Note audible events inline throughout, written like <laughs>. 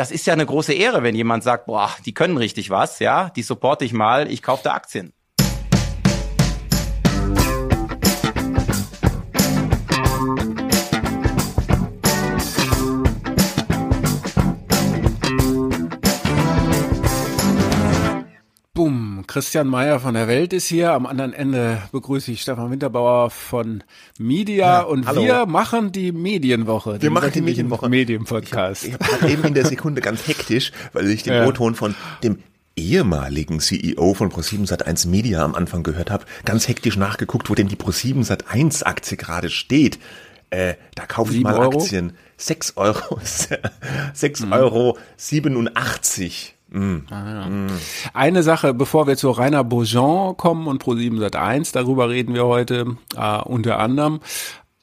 das ist ja eine große Ehre, wenn jemand sagt, boah, die können richtig was, ja, die supporte ich mal, ich kaufe da Aktien. Christian Mayer von der Welt ist hier. Am anderen Ende begrüße ich Stefan Winterbauer von Media ja, und hallo. wir machen die Medienwoche. Wir machen die Medienwoche. Medienpodcast. Ich, ich habe eben in der Sekunde ganz hektisch, weil ich den ja. O-Ton von dem ehemaligen CEO von Pro7 Sat1 Media am Anfang gehört habe, ganz hektisch nachgeguckt, wo denn die Pro7 Sat1 Aktie gerade steht. Äh, da kaufe ich mal Euro? Aktien. 6 Euro. <laughs> 6 mhm. Euro 87. Mm. Ah, ja. mm. Eine Sache, bevor wir zu Rainer Beaujean kommen und Pro7 Sat1, darüber reden wir heute äh, unter anderem.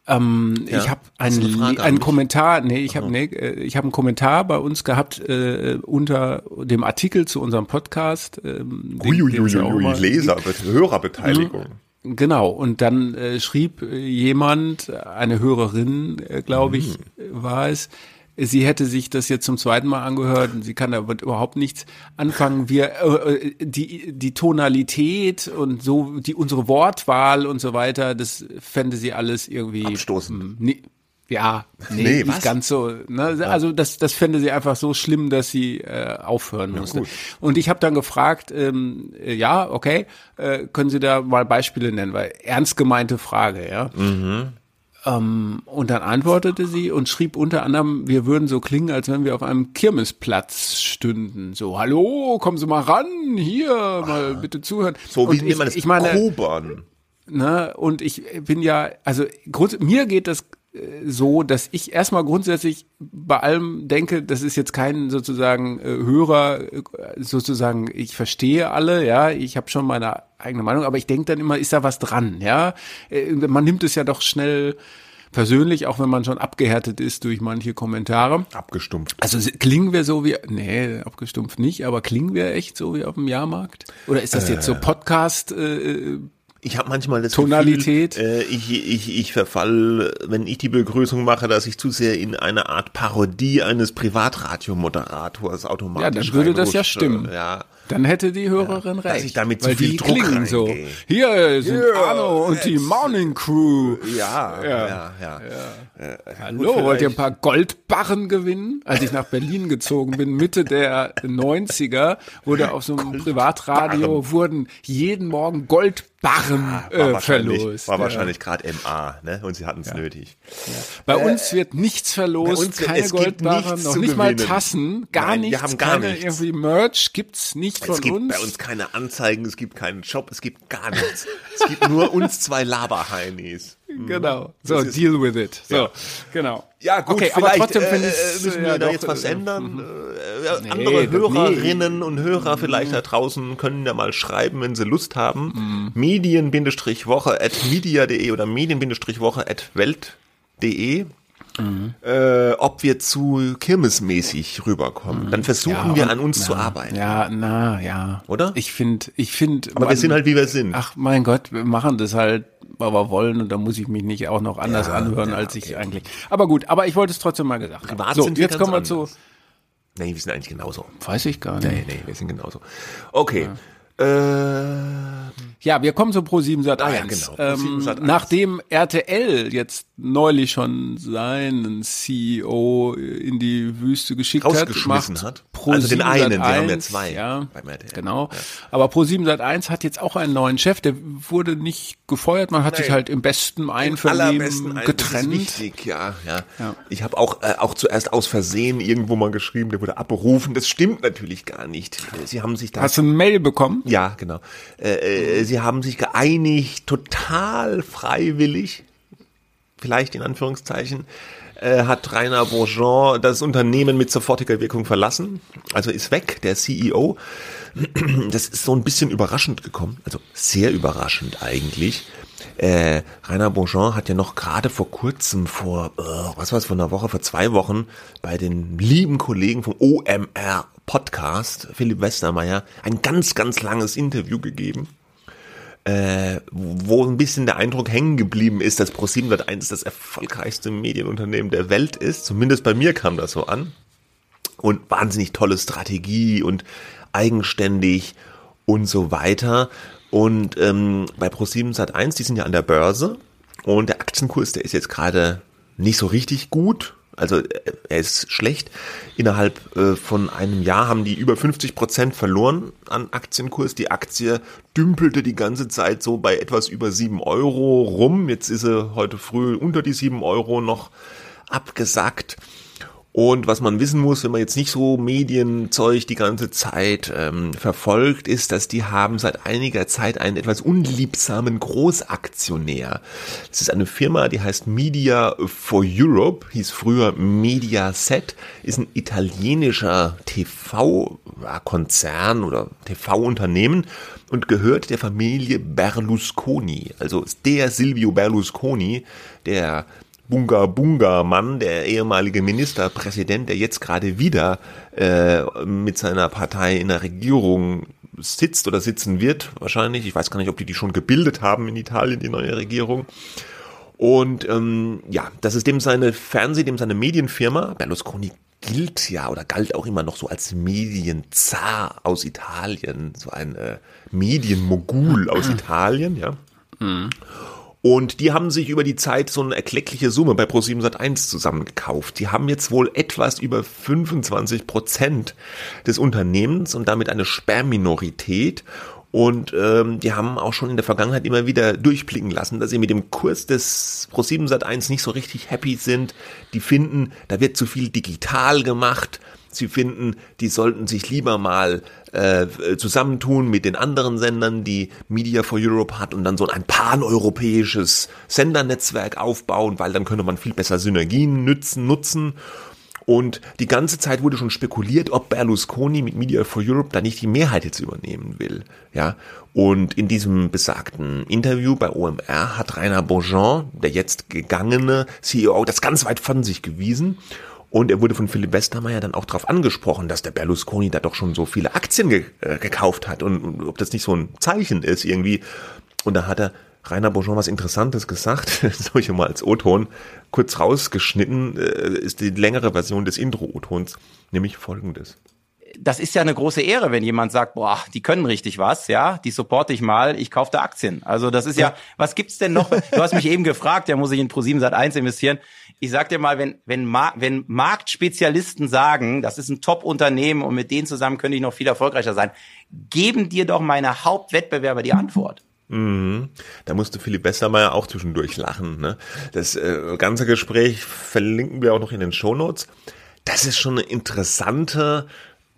Ähm, ja, ich habe einen, eine einen Kommentar, nee, ich habe nee, äh, ich habe einen Kommentar bei uns gehabt äh, unter dem Artikel zu unserem Podcast. Ähm, Uiuiui, Leser, Hörerbeteiligung. Mhm. Genau, und dann äh, schrieb jemand, eine Hörerin, äh, glaube ich, mhm. war es, sie hätte sich das jetzt zum zweiten Mal angehört und sie kann damit überhaupt nichts anfangen. Wir äh, äh, die die Tonalität und so die unsere Wortwahl und so weiter, das fände sie alles irgendwie abstoßend. Hm, nee, ja, nee, nee nicht was? ganz so. Ne? Also das, das fände sie einfach so schlimm, dass sie äh, aufhören musste. Ja, und ich habe dann gefragt, ähm, äh, ja, okay, äh, können Sie da mal Beispiele nennen, weil ernst gemeinte Frage, ja. Mhm. Ähm, und dann antwortete sie und schrieb unter anderem, wir würden so klingen, als wenn wir auf einem Kirmesplatz stünden. So, hallo, kommen Sie mal ran, hier, mal bitte zuhören. So wie man das ich meine, Kobern. Ne, und ich bin ja, also mir geht das so, dass ich erstmal grundsätzlich bei allem denke, das ist jetzt kein sozusagen äh, Hörer, äh, sozusagen, ich verstehe alle, ja, ich habe schon meine eigene Meinung, aber ich denke dann immer, ist da was dran, ja? Äh, man nimmt es ja doch schnell persönlich, auch wenn man schon abgehärtet ist durch manche Kommentare. Abgestumpft. Also klingen wir so wie, nee, abgestumpft nicht, aber klingen wir echt so wie auf dem Jahrmarkt? Oder ist das jetzt so Podcast äh, ich habe manchmal das Tonalität. Gefühl, äh, ich, ich, ich verfall, wenn ich die Begrüßung mache, dass ich zu sehr in eine Art Parodie eines Privatradiomoderators automatisch Ja, dann würde das ja stimmen. Ja. Dann hätte die Hörerin ja, recht. Dass ich damit zu viel Druck klingen so. Hier sind yeah, Arno und die Morning Crew. Ja, ja, ja. ja. ja. Äh, Hallo, wollt ihr ein paar Goldbarren gewinnen? Als ich nach Berlin gezogen bin, Mitte der 90er, wurde auf so einem Privatradio, wurden jeden Morgen Goldbarren Barren ah, war äh, verlost. War wahrscheinlich gerade MA, ne? Und sie hatten es ja. nötig. Ja. Bei äh, uns wird nichts verlost, uns, keine Goldbarren, noch nicht mal Tassen, gar Nein, nichts. Wir haben gar keine nichts. irgendwie Merch gibt's nicht von uns. Es gibt uns. bei uns keine Anzeigen, es gibt keinen Shop, es gibt gar nichts. es gibt nur uns zwei Laberheinis. <laughs> Mhm. Genau. So, deal with it. So, ja. genau. Ja, gut, okay, aber trotzdem äh, finde ich, müssen wir ja, da doch, jetzt was äh, ändern. Mhm. Äh, nee, andere Hörerinnen nee. und Hörer vielleicht da draußen können ja mal schreiben, wenn sie Lust haben. Mhm. Medien-Woche at media.de oder Medien-Woche at welt.de. Mhm. Äh, ob wir zu kirmesmäßig rüberkommen. Dann versuchen ja, wir an uns na, zu arbeiten. Ja, na, ja. Oder? Ich finde, ich finde. Aber man, wir sind halt, wie wir sind. Ach, mein Gott, wir machen das halt weil wir wollen und da muss ich mich nicht auch noch anders ja, anhören, ja, als ich okay. eigentlich. Aber gut, aber ich wollte es trotzdem mal gesagt Privat haben. So, sind jetzt kommen wir zu. Nee, wir sind eigentlich genauso. Weiß ich gar nicht. Nee, nee, wir sind genauso. Okay. Ja. Äh, ja, wir kommen zu Pro7 Sat 1. Ah, ja, genau. Ähm, Sat 1. Nachdem RTL jetzt neulich schon seinen CEO in die Wüste geschickt hat, macht hat. Pro also den einen, wir haben ja zwei ja, beim RTL. Genau. Ja. Aber Pro7 Sat 1 hat jetzt auch einen neuen Chef, der wurde nicht gefeuert, man hat Nein. sich halt im besten Einvernehmen getrennt. Wichtig, ja, ja. ja. Ich habe auch äh, auch zuerst aus Versehen irgendwo mal geschrieben, der wurde abberufen. Das stimmt natürlich gar nicht. Sie haben sich da Hast du eine Mail bekommen? Ja, genau. Äh, äh, sie haben sich geeinigt, total freiwillig, vielleicht in Anführungszeichen, äh, hat Rainer Bourgeon das Unternehmen mit sofortiger Wirkung verlassen, also ist weg, der CEO. Das ist so ein bisschen überraschend gekommen, also sehr überraschend eigentlich. Äh, Rainer Bourgeon hat ja noch gerade vor kurzem, vor, äh, was war es, vor einer Woche, vor zwei Wochen, bei den lieben Kollegen vom OMR Podcast, Philipp Westermeier, ein ganz, ganz langes Interview gegeben, äh, wo ein bisschen der Eindruck hängen geblieben ist, dass Pro701 das erfolgreichste Medienunternehmen der Welt ist. Zumindest bei mir kam das so an. und wahnsinnig tolle Strategie und eigenständig und so weiter. Und ähm, bei Pro7 Sat1, die sind ja an der Börse und der Aktienkurs, der ist jetzt gerade nicht so richtig gut. Also äh, er ist schlecht. Innerhalb äh, von einem Jahr haben die über 50 Prozent verloren an Aktienkurs. Die Aktie dümpelte die ganze Zeit so bei etwas über sieben Euro rum. Jetzt ist sie heute früh unter die sieben Euro noch abgesackt. Und was man wissen muss, wenn man jetzt nicht so Medienzeug die ganze Zeit ähm, verfolgt, ist, dass die haben seit einiger Zeit einen etwas unliebsamen Großaktionär. Das ist eine Firma, die heißt Media for Europe, hieß früher Mediaset, ist ein italienischer TV-Konzern oder TV-Unternehmen und gehört der Familie Berlusconi. Also der Silvio Berlusconi, der Bunga Bunga Mann, der ehemalige Ministerpräsident, der jetzt gerade wieder äh, mit seiner Partei in der Regierung sitzt oder sitzen wird, wahrscheinlich. Ich weiß gar nicht, ob die die schon gebildet haben in Italien, die neue Regierung. Und ähm, ja, das ist dem seine Fernseh, dem seine Medienfirma. Berlusconi gilt ja oder galt auch immer noch so als Medienzar aus Italien, so ein äh, Medienmogul aus <clears throat> Italien, ja. Mhm. Und die haben sich über die Zeit so eine erkleckliche Summe bei Pro7 Sat1 zusammengekauft. Die haben jetzt wohl etwas über 25 Prozent des Unternehmens und damit eine Sperrminorität. Und ähm, die haben auch schon in der Vergangenheit immer wieder durchblicken lassen, dass sie mit dem Kurs des Pro7 Sat1 nicht so richtig happy sind. Die finden, da wird zu viel digital gemacht. Sie finden, die sollten sich lieber mal äh, zusammentun mit den anderen Sendern, die Media for Europe hat und dann so ein paneuropäisches Sendernetzwerk aufbauen, weil dann könnte man viel besser Synergien nützen, nutzen. Und die ganze Zeit wurde schon spekuliert, ob Berlusconi mit Media for Europe da nicht die Mehrheit jetzt übernehmen will. Ja. Und in diesem besagten Interview bei OMR hat Rainer Beaujean, der jetzt gegangene CEO, das ganz weit von sich gewiesen und er wurde von Philipp Westermeier dann auch darauf angesprochen, dass der Berlusconi da doch schon so viele Aktien ge äh, gekauft hat und, und, ob das nicht so ein Zeichen ist irgendwie. Und da hat er Rainer Bourgeon was Interessantes gesagt, <laughs> habe ich mal als O-Ton kurz rausgeschnitten, äh, ist die längere Version des Intro-O-Tons, nämlich folgendes das ist ja eine große Ehre, wenn jemand sagt, boah, die können richtig was, ja, die supporte ich mal, ich kaufe da Aktien. Also das ist ja, was gibt's denn noch? Du hast mich eben gefragt, ja, muss ich in Pro7 Sat 1 investieren? Ich sag dir mal, wenn wenn Mar wenn Marktspezialisten sagen, das ist ein Top-Unternehmen und mit denen zusammen könnte ich noch viel erfolgreicher sein, geben dir doch meine Hauptwettbewerber die Antwort. Mhm. Da musste Philipp Westermeier auch zwischendurch lachen. Ne? Das äh, ganze Gespräch verlinken wir auch noch in den Shownotes. Das ist schon eine interessante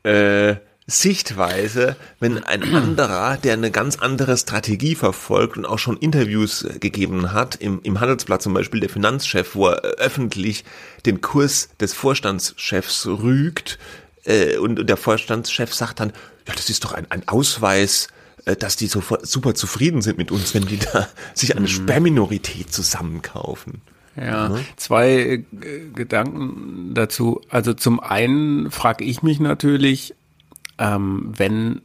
äh, Sichtweise, wenn ein anderer, der eine ganz andere Strategie verfolgt und auch schon Interviews äh, gegeben hat, im, im Handelsblatt zum Beispiel der Finanzchef, wo er öffentlich den Kurs des Vorstandschefs rügt äh, und, und der Vorstandschef sagt dann, ja, das ist doch ein, ein Ausweis, äh, dass die so super zufrieden sind mit uns, wenn die da <laughs> sich eine mhm. Sperrminorität zusammenkaufen. Ja, mhm. zwei äh, Gedanken dazu. Also zum einen frage ich mich natürlich, ähm, wenn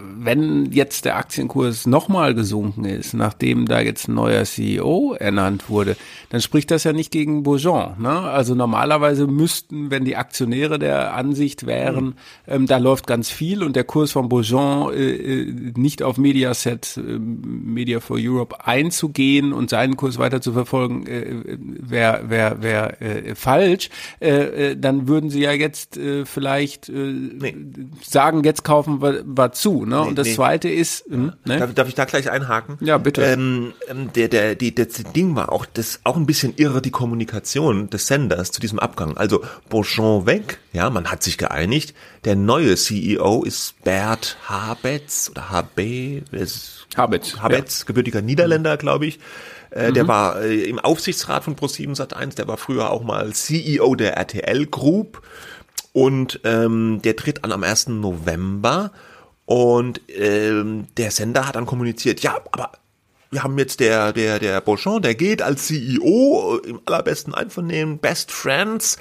wenn jetzt der Aktienkurs nochmal gesunken ist, nachdem da jetzt ein neuer CEO ernannt wurde, dann spricht das ja nicht gegen Bourgeon. Ne? Also normalerweise müssten, wenn die Aktionäre der Ansicht wären, mhm. ähm, da läuft ganz viel und der Kurs von Bourgeon äh, äh nicht auf Mediaset, äh, Media for Europe einzugehen und seinen Kurs weiter zu verfolgen, äh, wäre wär, wär, äh, falsch. Äh, äh, dann würden sie ja jetzt äh, vielleicht äh, nee. sagen, jetzt kaufen wir, wir zu. Ne? Nee, und das nee. zweite ist, hm, ne? darf, darf, ich da gleich einhaken? Ja, bitte. Ähm, ähm, der, der, die, das Ding war auch, das auch ein bisschen irre, die Kommunikation des Senders zu diesem Abgang. Also Beauchamp weg, ja, man hat sich geeinigt. Der neue CEO ist Bert Habetz oder HB, Habetz, Habetz, ja. gebürtiger Niederländer, glaube ich. Äh, mhm. Der war äh, im Aufsichtsrat von Pro7 Sat1, der war früher auch mal CEO der RTL Group und ähm, der tritt an am 1. November und ähm, der Sender hat dann kommuniziert, ja, aber wir haben jetzt der, der, der Beauchamp, der geht als CEO im allerbesten Einvernehmen, Best Friends.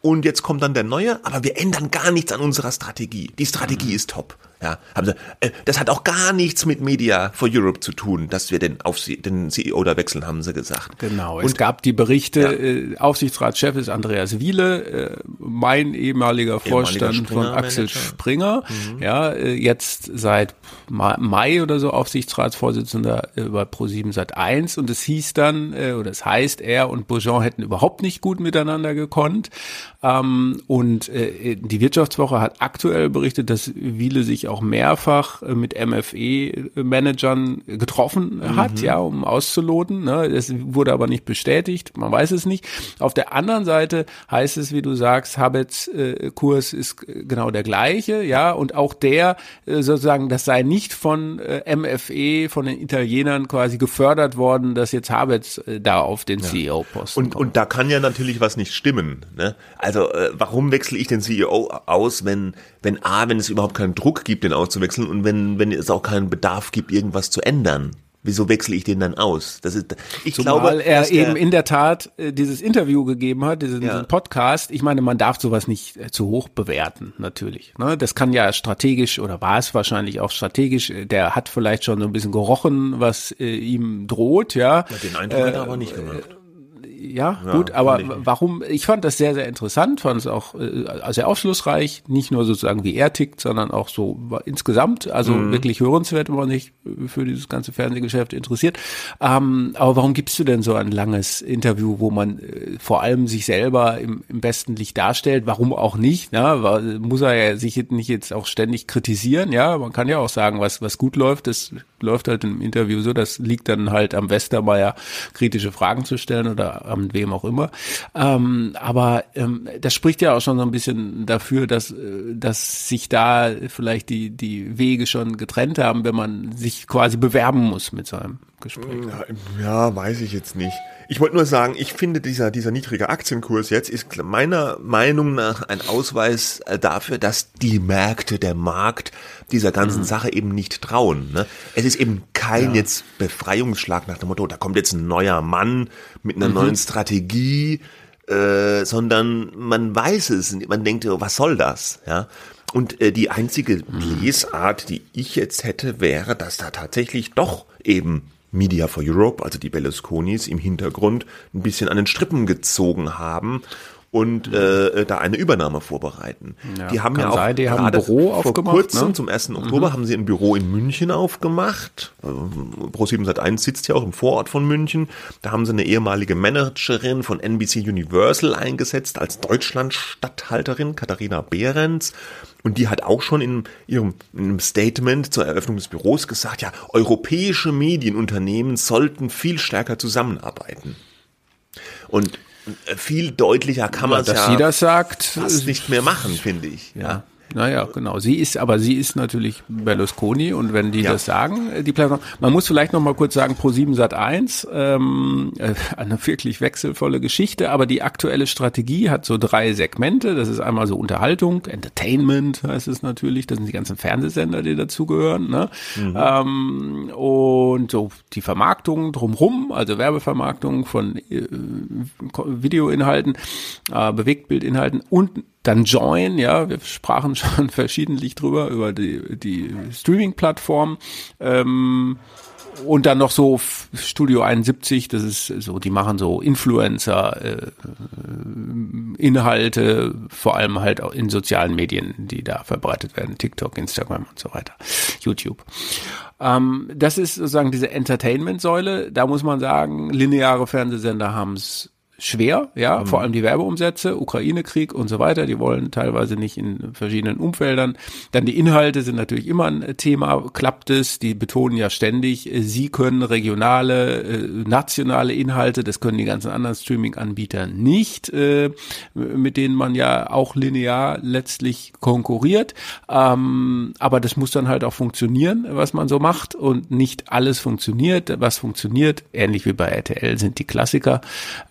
Und jetzt kommt dann der neue, aber wir ändern gar nichts an unserer Strategie. Die Strategie mhm. ist top. Ja, haben sie, äh, das hat auch gar nichts mit Media for Europe zu tun, dass wir den, Aufsie den CEO da wechseln, haben sie gesagt. Genau, es gab die Berichte, ja. äh, Aufsichtsratschef ist Andreas Wiele, äh, mein ehemaliger Vorstand von Axel Manager. Springer, mhm. ja, äh, jetzt seit Mai oder so Aufsichtsratsvorsitzender äh, bei Pro7 seit 1 und es hieß dann, äh, oder es heißt, er und Beaujean hätten überhaupt nicht gut miteinander gekonnt. Ähm, und die Wirtschaftswoche hat aktuell berichtet, dass Wiele sich auch mehrfach äh, mit MFE-Managern getroffen mhm. hat, ja, um auszuloten. Ne? Das wurde aber nicht bestätigt, man weiß es nicht. Auf der anderen Seite heißt es, wie du sagst, Habets äh, Kurs ist genau der gleiche, ja, und auch der äh, sozusagen, das sei nicht von äh, MFE, von den Italienern quasi gefördert worden, dass jetzt Habets äh, da auf den ja. CEO-Posten und, kommt. Und da kann ja natürlich was nicht stimmen. Ne? Also äh, warum wechsle ich den CEO aus, wenn, wenn A, wenn es überhaupt keinen Druck gibt, den auszuwechseln und wenn, wenn es auch keinen Bedarf gibt, irgendwas zu ändern? Wieso wechsle ich den dann aus? Das ist, ich Zumal glaube, er eben in der Tat äh, dieses Interview gegeben hat, diesen, ja. diesen, Podcast. Ich meine, man darf sowas nicht äh, zu hoch bewerten, natürlich. Ne? Das kann ja strategisch oder war es wahrscheinlich auch strategisch. Der hat vielleicht schon so ein bisschen gerochen, was äh, ihm droht, ja. ja den Eindruck äh, hat er aber nicht gemacht ja, ja gut, aber ich warum, ich fand das sehr, sehr interessant, fand es auch äh, sehr aufschlussreich, nicht nur sozusagen wie er tickt, sondern auch so insgesamt, also mhm. wirklich hörenswert, wenn man sich für dieses ganze Fernsehgeschäft interessiert. Ähm, aber warum gibst du denn so ein langes Interview, wo man äh, vor allem sich selber im, im besten Licht darstellt? Warum auch nicht? Ne? Muss er ja sich nicht jetzt auch ständig kritisieren, ja? Man kann ja auch sagen, was, was gut läuft, das läuft halt im Interview so, das liegt dann halt am Westermeier, kritische Fragen zu stellen oder am wem auch immer. Ähm, aber ähm, das spricht ja auch schon so ein bisschen dafür, dass, äh, dass sich da vielleicht die, die Wege schon getrennt haben, wenn man sich quasi bewerben muss mit so einem Gespräch. Ja weiß ich jetzt nicht. Ich wollte nur sagen, ich finde dieser, dieser niedrige Aktienkurs jetzt ist meiner Meinung nach ein Ausweis äh, dafür, dass die Märkte, der Markt dieser ganzen mhm. Sache eben nicht trauen. Ne? Es ist eben kein ja. jetzt Befreiungsschlag nach dem Motto, da kommt jetzt ein neuer Mann mit einer mhm. neuen Strategie, äh, sondern man weiß es, man denkt, was soll das? Ja. Und äh, die einzige mhm. Lesart, die ich jetzt hätte, wäre, dass da tatsächlich doch eben Media for Europe, also die Berlusconis im Hintergrund ein bisschen an den Strippen gezogen haben und äh, da eine Übernahme vorbereiten. Ja, die haben ja auch sein, die haben ein Büro vor aufgemacht, kurzem, ne? zum 1. Oktober, mhm. haben sie ein Büro in München aufgemacht. Pro7 Sat1 sitzt ja auch im Vorort von München. Da haben sie eine ehemalige Managerin von NBC Universal eingesetzt als Deutschland-Statthalterin, Katharina Behrens. Und die hat auch schon in ihrem in Statement zur Eröffnung des Büros gesagt, ja, europäische Medienunternehmen sollten viel stärker zusammenarbeiten. Und viel deutlicher kann man es ja, dass sie das sagt, fast nicht mehr machen, finde ich. Ja. Naja, genau. Sie ist, aber sie ist natürlich Berlusconi und wenn die ja. das sagen, äh, die Plattform, man muss vielleicht noch mal kurz sagen, Pro 7 Sat 1, ähm, äh, <laughs> eine wirklich wechselvolle Geschichte, aber die aktuelle Strategie hat so drei Segmente. Das ist einmal so Unterhaltung, Entertainment heißt es natürlich, das sind die ganzen Fernsehsender, die dazugehören, ne? Mhm. Ähm, und so die Vermarktung drumrum, also Werbevermarktung von äh, Videoinhalten, äh, Bewegtbildinhalten und dann Join, ja, wir sprachen <laughs> schon verschiedentlich drüber, über die, die Streaming-Plattform. Ähm, und dann noch so Studio 71, das ist so, die machen so Influencer äh, Inhalte, vor allem halt auch in sozialen Medien, die da verbreitet werden, TikTok, Instagram und so weiter, YouTube. Ähm, das ist sozusagen diese Entertainment-Säule. Da muss man sagen, lineare Fernsehsender haben es schwer, ja, mhm. vor allem die Werbeumsätze, Ukraine-Krieg und so weiter, die wollen teilweise nicht in verschiedenen Umfeldern. Dann die Inhalte sind natürlich immer ein Thema, klappt es, die betonen ja ständig, äh, sie können regionale, äh, nationale Inhalte, das können die ganzen anderen Streaming-Anbieter nicht, äh, mit denen man ja auch linear letztlich konkurriert. Ähm, aber das muss dann halt auch funktionieren, was man so macht und nicht alles funktioniert. Was funktioniert, ähnlich wie bei RTL, sind die Klassiker.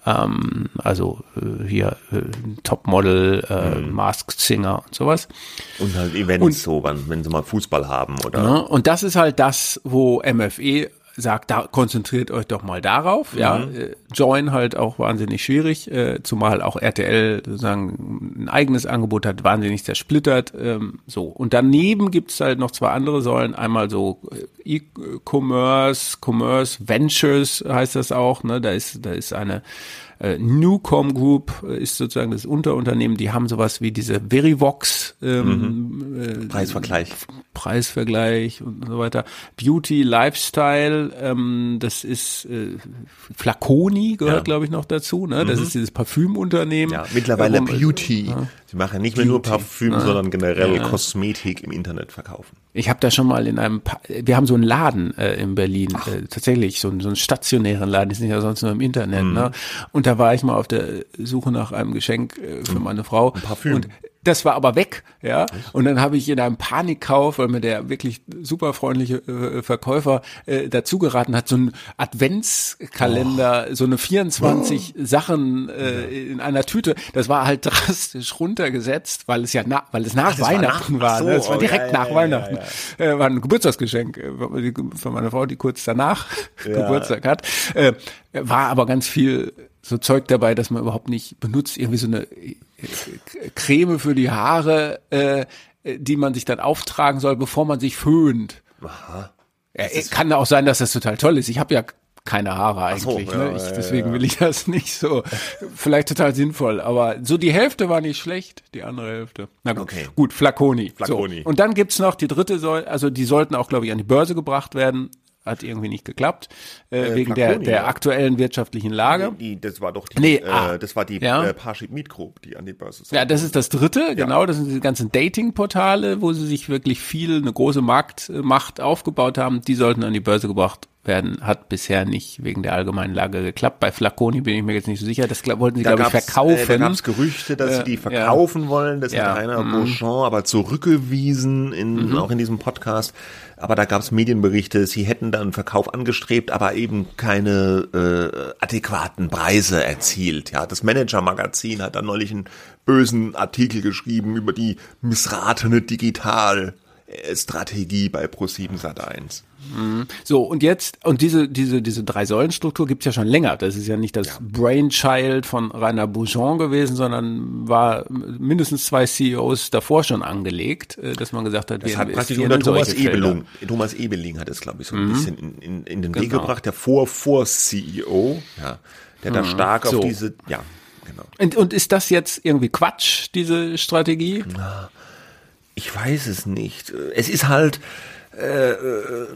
Ähm, ähm, also äh, hier äh, Topmodel, äh, mhm. Masked Singer und sowas. Und halt Events und, so, wenn, wenn sie mal Fußball haben oder. Ja, und das ist halt das, wo MFE sagt, da konzentriert euch doch mal darauf. Mhm. Ja, äh, Join halt auch wahnsinnig schwierig, äh, zumal auch RTL sozusagen ein eigenes Angebot hat, wahnsinnig zersplittert. Ähm, so und daneben gibt's halt noch zwei andere Säulen. Einmal so äh, E-Commerce, Commerce Ventures heißt das auch. Ne, da ist da ist eine äh, Newcom Group ist sozusagen das Unterunternehmen, die haben sowas wie diese Verivox ähm, mhm. äh, Preisvergleich. Preisvergleich und so weiter. Beauty, Lifestyle, ähm, das ist äh, Flaconi gehört, ja. glaube ich, noch dazu. Ne? Das mhm. ist dieses Parfümunternehmen. Ja, mittlerweile ähm, Beauty. Ja. Sie machen nicht mehr nur Parfüm, ja. sondern generell Kosmetik im Internet verkaufen. Ich habe da schon mal in einem, pa wir haben so einen Laden äh, in Berlin, äh, tatsächlich so, so einen stationären Laden, die sind ja sonst nur im Internet. Mhm. Ne? Und da war ich mal auf der Suche nach einem Geschenk äh, für meine Frau. Ein Parfüm. Und das war aber weg, ja. Und dann habe ich in einem Panikkauf, weil mir der wirklich super freundliche äh, Verkäufer äh, dazu geraten hat, so ein Adventskalender, oh. so eine 24 oh. Sachen äh, in einer Tüte. Das war halt <laughs> drastisch runtergesetzt, weil es ja na, weil es nach Ach, Weihnachten war. Ne? War, so, das war direkt ja, nach ja, Weihnachten. Ja, äh, war ein Geburtstagsgeschenk äh, von meiner Frau, die kurz danach <laughs> Geburtstag hat. Äh, war aber ganz viel so Zeug dabei, dass man überhaupt nicht benutzt. Irgendwie so eine äh, Creme für die Haare, äh, die man sich dann auftragen soll, bevor man sich föhnt. Aha. Ja, kann auch sein, dass das total toll ist. Ich habe ja keine Haare eigentlich. So, ne? ja, ich, deswegen ja, will ich das nicht so. Vielleicht total sinnvoll, aber so die Hälfte war nicht schlecht, die andere Hälfte. Na gut, okay. gut Flaconi. Flaconi. So. Und dann gibt's noch die dritte Säule, also die sollten auch, glaube ich, an die Börse gebracht werden hat irgendwie nicht geklappt äh, äh, wegen Flaconi, der der ja. aktuellen wirtschaftlichen Lage. Die, das war doch die, nee, äh, ah, das war die ja. äh, Parship Meet Group, die an die Börse. Ja, das ist das dritte, ja. genau. Das sind die ganzen Dating-Portale, wo sie sich wirklich viel eine große Marktmacht aufgebaut haben. Die sollten an die Börse gebracht werden, hat bisher nicht wegen der allgemeinen Lage geklappt. Bei Flaconi bin ich mir jetzt nicht so sicher. Das wollten sie, glaube ich, verkaufen. Äh, da gab es Gerüchte, dass äh, sie die verkaufen ja. wollen. Das ja. hat Rainer mhm. Beauchamp aber zurückgewiesen, in, mhm. auch in diesem Podcast. Aber da gab es Medienberichte, sie hätten dann Verkauf angestrebt, aber eben keine äh, adäquaten Preise erzielt. Ja, das Manager-Magazin hat dann neulich einen bösen Artikel geschrieben über die missratene Digitalstrategie bei Pro7 Sat1. Mhm. So, und jetzt, und diese, diese, diese Drei-Säulen-Struktur gibt's ja schon länger. Das ist ja nicht das ja. Brainchild von Rainer Boujon gewesen, sondern war mindestens zwei CEOs davor schon angelegt, äh, dass man gesagt hat, das wir hat praktisch unter Thomas Ebeling, Thomas Ebeling hat es, glaube ich, so ein mhm. bisschen in, in, in den Weg genau. gebracht, der Vor-Vor-CEO, ja, der mhm. da stark so. auf diese, ja, genau. Und, und ist das jetzt irgendwie Quatsch, diese Strategie? Ich weiß es nicht. Es ist halt, äh, äh,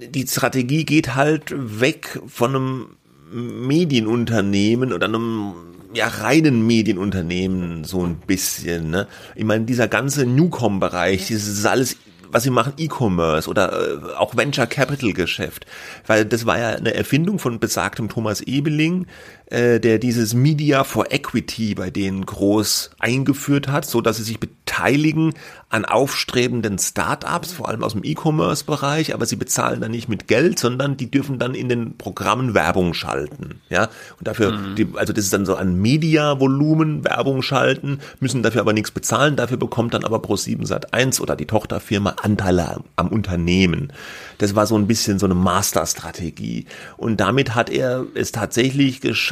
die Strategie geht halt weg von einem Medienunternehmen oder einem ja, reinen Medienunternehmen so ein bisschen. Ne? Ich meine, dieser ganze Newcom-Bereich, dieses alles was sie machen, E-Commerce oder äh, auch Venture Capital Geschäft. Weil das war ja eine Erfindung von besagtem Thomas Ebeling, äh, der dieses Media for Equity bei denen groß eingeführt hat, so dass sie sich beteiligen an aufstrebenden Startups, vor allem aus dem E-Commerce-Bereich, aber sie bezahlen dann nicht mit Geld, sondern die dürfen dann in den Programmen Werbung schalten. Ja, und dafür, mhm. die, also das ist dann so ein Media-Volumen, Werbung schalten, müssen dafür aber nichts bezahlen, dafür bekommt dann aber Pro7 Sat1 oder die Tochterfirma Anteile am, am Unternehmen. Das war so ein bisschen so eine Masterstrategie. Und damit hat er es tatsächlich geschafft,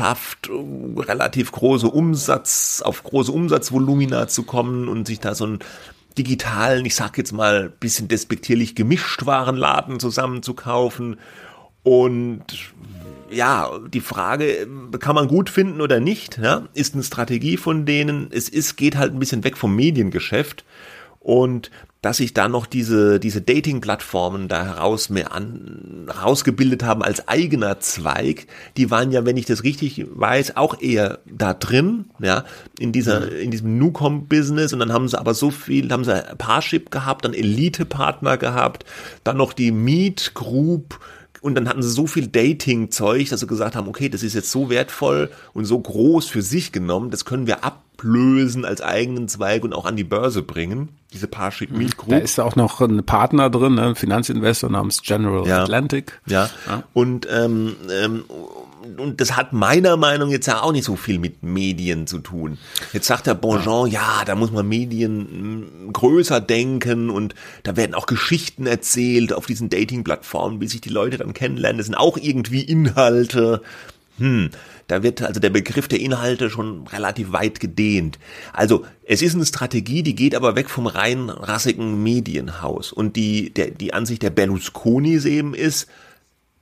relativ große Umsatz, auf große Umsatzvolumina zu kommen und sich da so ein digitalen, ich sag jetzt mal bisschen despektierlich Gemischtwarenladen zusammenzukaufen. Und ja, die Frage, kann man gut finden oder nicht, ja, ist eine Strategie von denen. Es ist, geht halt ein bisschen weg vom Mediengeschäft. Und dass sich da noch diese, diese Dating-Plattformen da heraus mehr an, herausgebildet haben als eigener Zweig, die waren ja, wenn ich das richtig weiß, auch eher da drin, ja, in dieser, mhm. in diesem Newcom-Business und dann haben sie aber so viel, haben sie Parship gehabt, dann Elite-Partner gehabt, dann noch die Meet Group, und dann hatten sie so viel Dating-Zeug, dass sie gesagt haben, okay, das ist jetzt so wertvoll und so groß für sich genommen, das können wir ablösen als eigenen Zweig und auch an die Börse bringen. Diese Parship Meet Group. Da ist auch noch ein Partner drin, ne? ein Finanzinvestor namens General ja. Atlantic. Ja. ja. Und ähm, ähm, und das hat meiner Meinung nach jetzt ja auch nicht so viel mit Medien zu tun. Jetzt sagt der Bonjean, ja, da muss man Medien mm, größer denken und da werden auch Geschichten erzählt auf diesen Dating-Plattformen, wie sich die Leute dann kennenlernen. Das sind auch irgendwie Inhalte. Hm, da wird also der Begriff der Inhalte schon relativ weit gedehnt. Also es ist eine Strategie, die geht aber weg vom rein rassigen Medienhaus. Und die, der, die Ansicht der Berlusconis eben ist,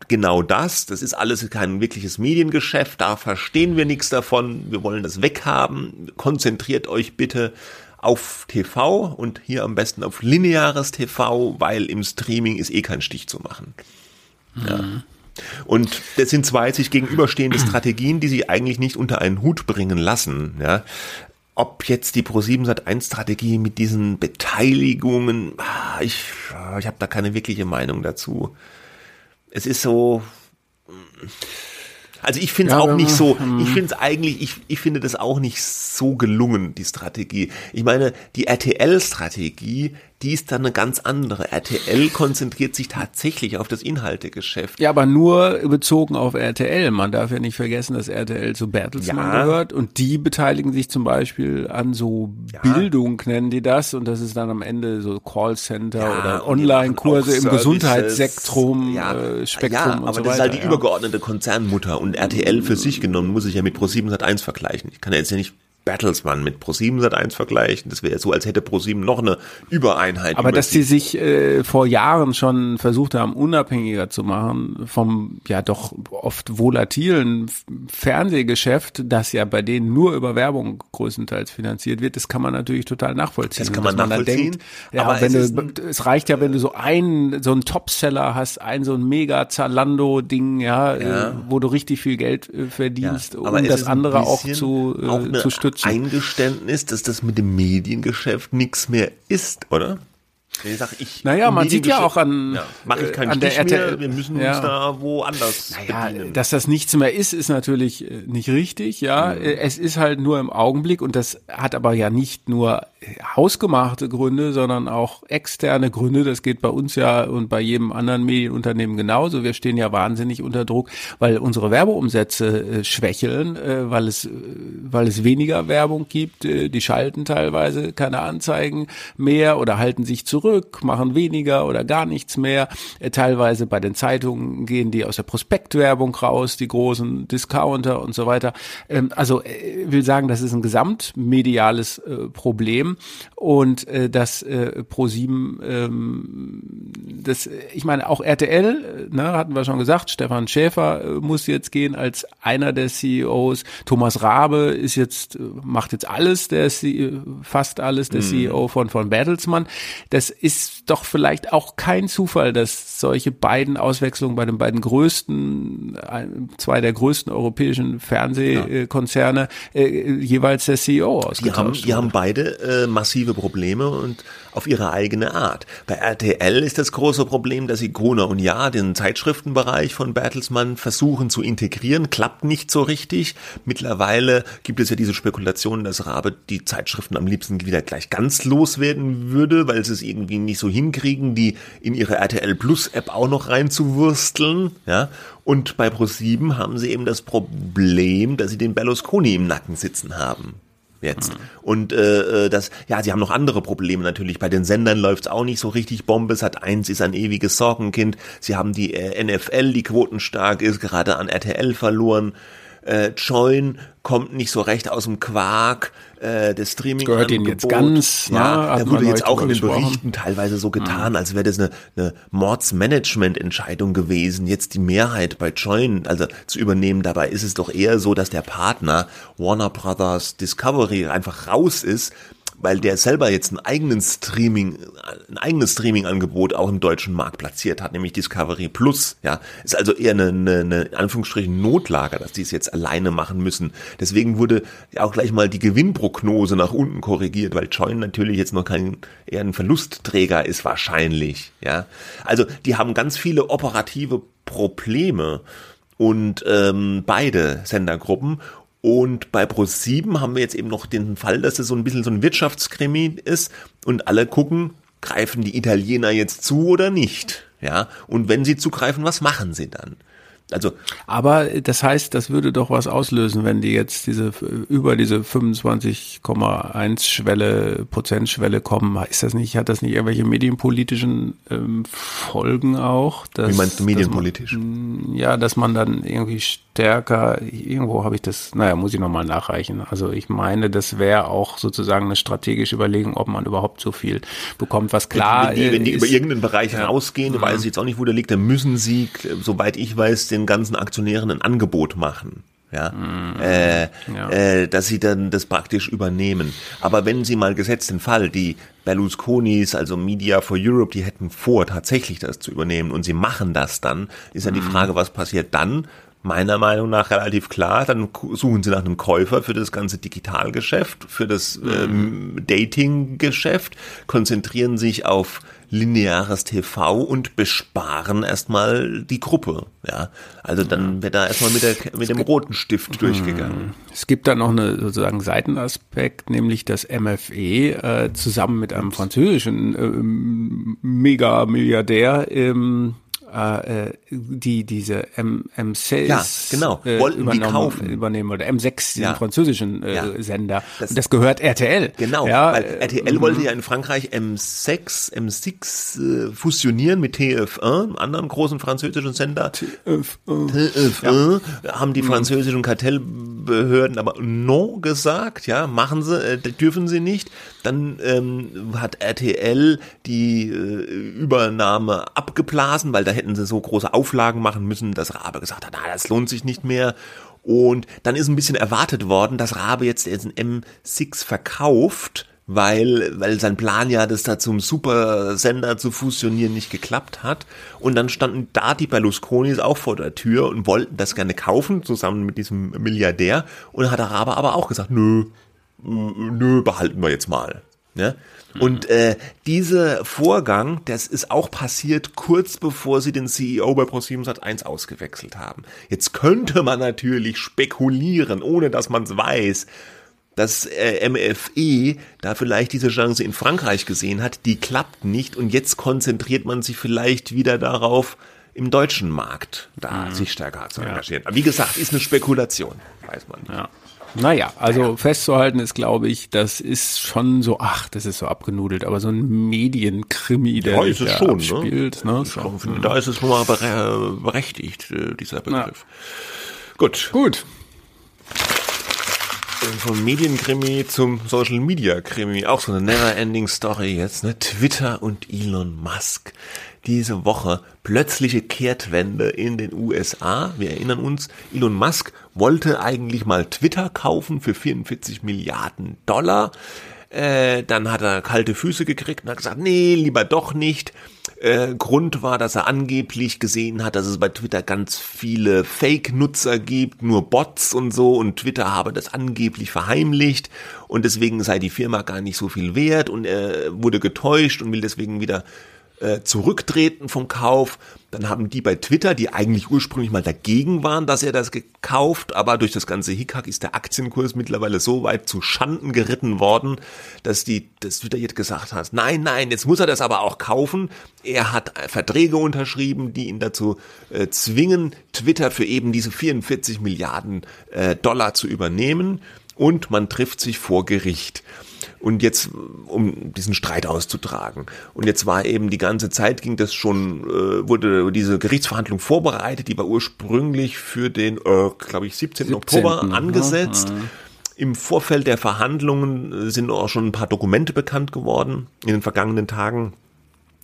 genau das. Das ist alles kein wirkliches Mediengeschäft. Da verstehen wir nichts davon. Wir wollen das weghaben. Konzentriert euch bitte auf TV und hier am besten auf lineares TV, weil im Streaming ist eh kein Stich zu machen. Ja. Und das sind zwei sich gegenüberstehende Strategien, die sie eigentlich nicht unter einen Hut bringen lassen. Ja. Ob jetzt die Pro7 Sat 1 Strategie mit diesen Beteiligungen, ah, ich, ich habe da keine wirkliche Meinung dazu. Es ist so, also ich finde es ja, auch nicht so, hm. ich finde es eigentlich, ich, ich finde das auch nicht so gelungen, die Strategie. Ich meine, die RTL-Strategie, die ist dann eine ganz andere. RTL konzentriert sich tatsächlich auf das Inhaltegeschäft. Ja, aber nur bezogen auf RTL. Man darf ja nicht vergessen, dass RTL zu Bertelsmann ja. gehört und die beteiligen sich zum Beispiel an so ja. Bildung, nennen die das, und das ist dann am Ende so Callcenter ja, oder Online-Kurse im Gesundheitssektrum, ja. Äh, Spektrum ja, aber so das ist halt die übergeordnete Konzernmutter und RTL für sich genommen muss ich ja mit Pro7 Sat1 vergleichen. Ich kann ja jetzt ja nicht Bertelsmann mit Pro7 Sat1 vergleichen. Das wäre so, als hätte Pro7 noch eine Übereinheit. Aber dass sie sich äh, vor Jahren schon versucht haben, unabhängiger zu machen vom ja doch oft volatilen Fernsehgeschäft, das ja bei denen nur über Werbung größtenteils finanziert wird, das kann man natürlich total nachvollziehen. Das kann man nachvollziehen. denkt, ja, aber wenn es, du, es reicht ja, wenn du so einen, so einen Topseller hast, ein so ein mega Zalando-Ding, ja, ja. Äh, wo du richtig viel Geld äh, verdienst, ja, um das andere auch zu, äh, auch zu stützen Eingeständnis, dass das mit dem Mediengeschäft nichts mehr ist, oder? Sag, ich naja, man sieht ja auch an, ja, mach ich keinen an der RTL. Mehr, wir müssen ja. uns da woanders naja, bedienen. Dass das nichts mehr ist, ist natürlich äh, nicht richtig, ja. Mhm. Es ist halt nur im Augenblick und das hat aber ja nicht nur hausgemachte Gründe, sondern auch externe Gründe. Das geht bei uns ja und bei jedem anderen Medienunternehmen genauso. Wir stehen ja wahnsinnig unter Druck, weil unsere Werbeumsätze äh, schwächeln, äh, weil es, äh, weil es weniger Werbung gibt. Äh, die schalten teilweise keine Anzeigen mehr oder halten sich zurück, machen weniger oder gar nichts mehr. Äh, teilweise bei den Zeitungen gehen die aus der Prospektwerbung raus, die großen Discounter und so weiter. Ähm, also äh, will sagen, das ist ein gesamtmediales Problem Problem und äh, das äh, Pro7, ähm, das, ich meine auch RTL, ne, hatten wir schon gesagt, Stefan Schäfer äh, muss jetzt gehen als einer der CEOs. Thomas Rabe ist jetzt äh, macht jetzt alles, der CEO, fast alles, der mhm. CEO von von Bertelsmann. Das ist doch vielleicht auch kein Zufall, dass solche beiden Auswechslungen bei den beiden größten, zwei der größten europäischen Fernsehkonzerne ja. äh, jeweils der CEO ausgetauscht die haben, die haben beide äh, massive Probleme und auf ihre eigene Art. Bei RTL ist das große Problem, dass sie Gruner und Ja, den Zeitschriftenbereich von Bertelsmann, versuchen zu integrieren, klappt nicht so richtig. Mittlerweile gibt es ja diese Spekulation, dass Rabe die Zeitschriften am liebsten wieder gleich ganz loswerden würde, weil sie es irgendwie nicht so hinkriegen, die in ihre RTL Plus App auch noch reinzuwursteln, ja. Und bei Pro7 haben sie eben das Problem, dass sie den Berlusconi im Nacken sitzen haben jetzt. Mhm. Und äh, äh, das, ja, sie haben noch andere Probleme natürlich. Bei den Sendern läuft's auch nicht so richtig Bombe. Sat 1 ist ein ewiges Sorgenkind. Sie haben die äh, NFL, die quotenstark ist, gerade an RTL verloren. Äh, Join kommt nicht so recht aus dem Quark äh, des streaming das gehört ihnen jetzt ganz ja da wurde jetzt auch in den Berichten teilweise so getan, mhm. als wäre das eine, eine Mordsmanagement-Entscheidung gewesen, jetzt die Mehrheit bei Join also zu übernehmen. Dabei ist es doch eher so, dass der Partner Warner Brothers Discovery einfach raus ist weil der selber jetzt einen eigenen Streaming, ein eigenes Streaming-Angebot auch im deutschen Markt platziert hat, nämlich Discovery Plus. Ja, ist also eher eine, eine, eine Anführungsstrichen Notlager, dass die es jetzt alleine machen müssen. Deswegen wurde auch gleich mal die Gewinnprognose nach unten korrigiert, weil Join natürlich jetzt noch kein eher ein Verlustträger ist wahrscheinlich. Ja, also die haben ganz viele operative Probleme und ähm, beide Sendergruppen und bei Pro7 haben wir jetzt eben noch den Fall, dass es so ein bisschen so ein Wirtschaftskrimi ist und alle gucken, greifen die Italiener jetzt zu oder nicht? Ja, und wenn sie zugreifen, was machen sie dann? Also, aber das heißt, das würde doch was auslösen, wenn die jetzt diese über diese 25,1 Schwelle Prozentschwelle kommen. Ist das nicht? Hat das nicht irgendwelche medienpolitischen ähm, Folgen auch? Dass, Wie meinst du medienpolitisch? Man, ja, dass man dann irgendwie stärker. Irgendwo habe ich das. Naja, muss ich nochmal nachreichen. Also ich meine, das wäre auch sozusagen eine strategische Überlegung, ob man überhaupt so viel bekommt. Was klar wenn die, wenn die ist, über irgendeinen Bereich ja. rausgehen, mhm. weiß ich jetzt auch nicht, wo der liegt, dann müssen sie, soweit ich weiß, den ganzen Aktionären ein Angebot machen. Ja, mm, äh, ja. Äh, dass sie dann das praktisch übernehmen. Aber wenn sie mal gesetzt den Fall, die Berlusconis, also Media for Europe, die hätten vor, tatsächlich das zu übernehmen und sie machen das dann, ist ja die mhm. Frage, was passiert dann? Meiner Meinung nach relativ klar, dann suchen sie nach einem Käufer für das ganze Digitalgeschäft, für das mhm. ähm, Datinggeschäft, konzentrieren sich auf lineares TV und besparen erstmal die Gruppe. Ja, also dann wird da erstmal mit, der, mit dem roten Stift hm. durchgegangen. Es gibt da noch einen sozusagen Seitenaspekt, nämlich das MFE äh, zusammen mit einem französischen äh, Mega-Milliardär ähm, äh, äh, die diese M, M6 ja, genau. äh, kaufen. übernehmen oder M6 ja. den französischen äh, ja. Sender das, das gehört RTL genau ja, weil RTL äh, wollte ja in Frankreich M6 M6 äh, fusionieren mit TF1 einem anderen großen französischen Sender TF1, TF1 haben die mhm. französischen Kartellbehörden aber no gesagt ja machen sie äh, dürfen sie nicht dann ähm, hat RTL die äh, Übernahme abgeblasen weil da hätten sie so große Auflagen machen müssen, dass Rabe gesagt hat, na, das lohnt sich nicht mehr. Und dann ist ein bisschen erwartet worden, dass Rabe jetzt den M6 verkauft, weil, weil sein Plan ja, das da zum Supersender zu fusionieren, nicht geklappt hat. Und dann standen da die Berlusconis auch vor der Tür und wollten das gerne kaufen, zusammen mit diesem Milliardär. Und hat Rabe aber auch gesagt, nö, nö, behalten wir jetzt mal. Ne? Und äh, dieser Vorgang, das ist auch passiert kurz bevor sie den CEO bei Pro7 Sat1 ausgewechselt haben. Jetzt könnte man natürlich spekulieren, ohne dass man es weiß, dass äh, MFE da vielleicht diese Chance in Frankreich gesehen hat, die klappt nicht und jetzt konzentriert man sich vielleicht wieder darauf, im deutschen Markt da mhm. sich stärker zu engagieren. Ja. Aber wie gesagt, ist eine Spekulation, weiß man nicht. Ja. Naja, also naja. festzuhalten ist, glaube ich, das ist schon so, ach, das ist so abgenudelt, aber so ein Medienkrimi, der ja, ist es schon, abspielt. Ne? ne? Schon, finde, da ist es schon mal berechtigt, äh, dieser Begriff. Ja. Gut. Gut. Vom Medienkrimi zum Social Media Krimi. Auch so eine never ending Story jetzt, ne? Twitter und Elon Musk diese Woche plötzliche Kehrtwende in den USA. Wir erinnern uns, Elon Musk wollte eigentlich mal Twitter kaufen für 44 Milliarden Dollar. Äh, dann hat er kalte Füße gekriegt und hat gesagt, nee, lieber doch nicht. Äh, Grund war, dass er angeblich gesehen hat, dass es bei Twitter ganz viele Fake-Nutzer gibt, nur Bots und so, und Twitter habe das angeblich verheimlicht und deswegen sei die Firma gar nicht so viel wert und er wurde getäuscht und will deswegen wieder äh, zurücktreten vom Kauf. Dann haben die bei Twitter, die eigentlich ursprünglich mal dagegen waren, dass er das gekauft, aber durch das ganze Hickhack ist der Aktienkurs mittlerweile so weit zu Schanden geritten worden, dass die, das Twitter jetzt gesagt hat, nein, nein, jetzt muss er das aber auch kaufen. Er hat Verträge unterschrieben, die ihn dazu äh, zwingen, Twitter für eben diese 44 Milliarden äh, Dollar zu übernehmen und man trifft sich vor Gericht. Und jetzt, um diesen Streit auszutragen. Und jetzt war eben die ganze Zeit ging das schon, äh, wurde diese Gerichtsverhandlung vorbereitet, die war ursprünglich für den, äh, glaube ich, 17. 17. Oktober angesetzt. Ja. Im Vorfeld der Verhandlungen sind auch schon ein paar Dokumente bekannt geworden in den vergangenen Tagen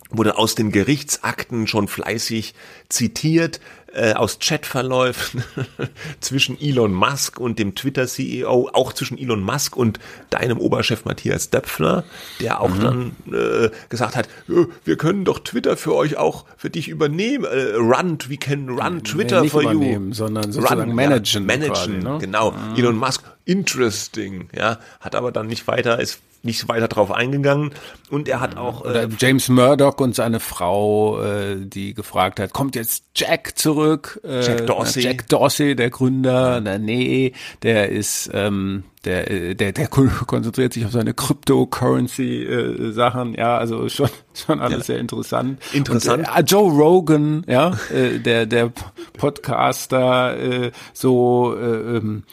wurde aus den Gerichtsakten schon fleißig zitiert, äh, aus Chatverläufen <laughs> zwischen Elon Musk und dem Twitter-CEO, auch zwischen Elon Musk und deinem Oberchef Matthias Döpfner, der auch mhm. dann äh, gesagt hat, wir können doch Twitter für euch auch, für dich übernehmen, äh, run, we can run Twitter nee, for you. sondern sozusagen run, managen. Ja, managen, quasi, ne? genau. Mhm. Elon Musk, interesting, ja, hat aber dann nicht weiter, ist nicht weiter drauf eingegangen. Und er hat auch. Äh, James Murdoch und seine Frau, äh, die gefragt hat, kommt jetzt Jack zurück? Äh, Jack Dorsey. Jack Dorsey, der Gründer. Na, nee, der ist, ähm, der, äh, der, der <laughs> konzentriert sich auf seine Cryptocurrency-Sachen. Äh, ja, also schon, <laughs> schon alles ja. sehr interessant. Interessant. Und, äh, Joe Rogan, ja, äh, der, der Podcaster, äh, so, äh, ähm,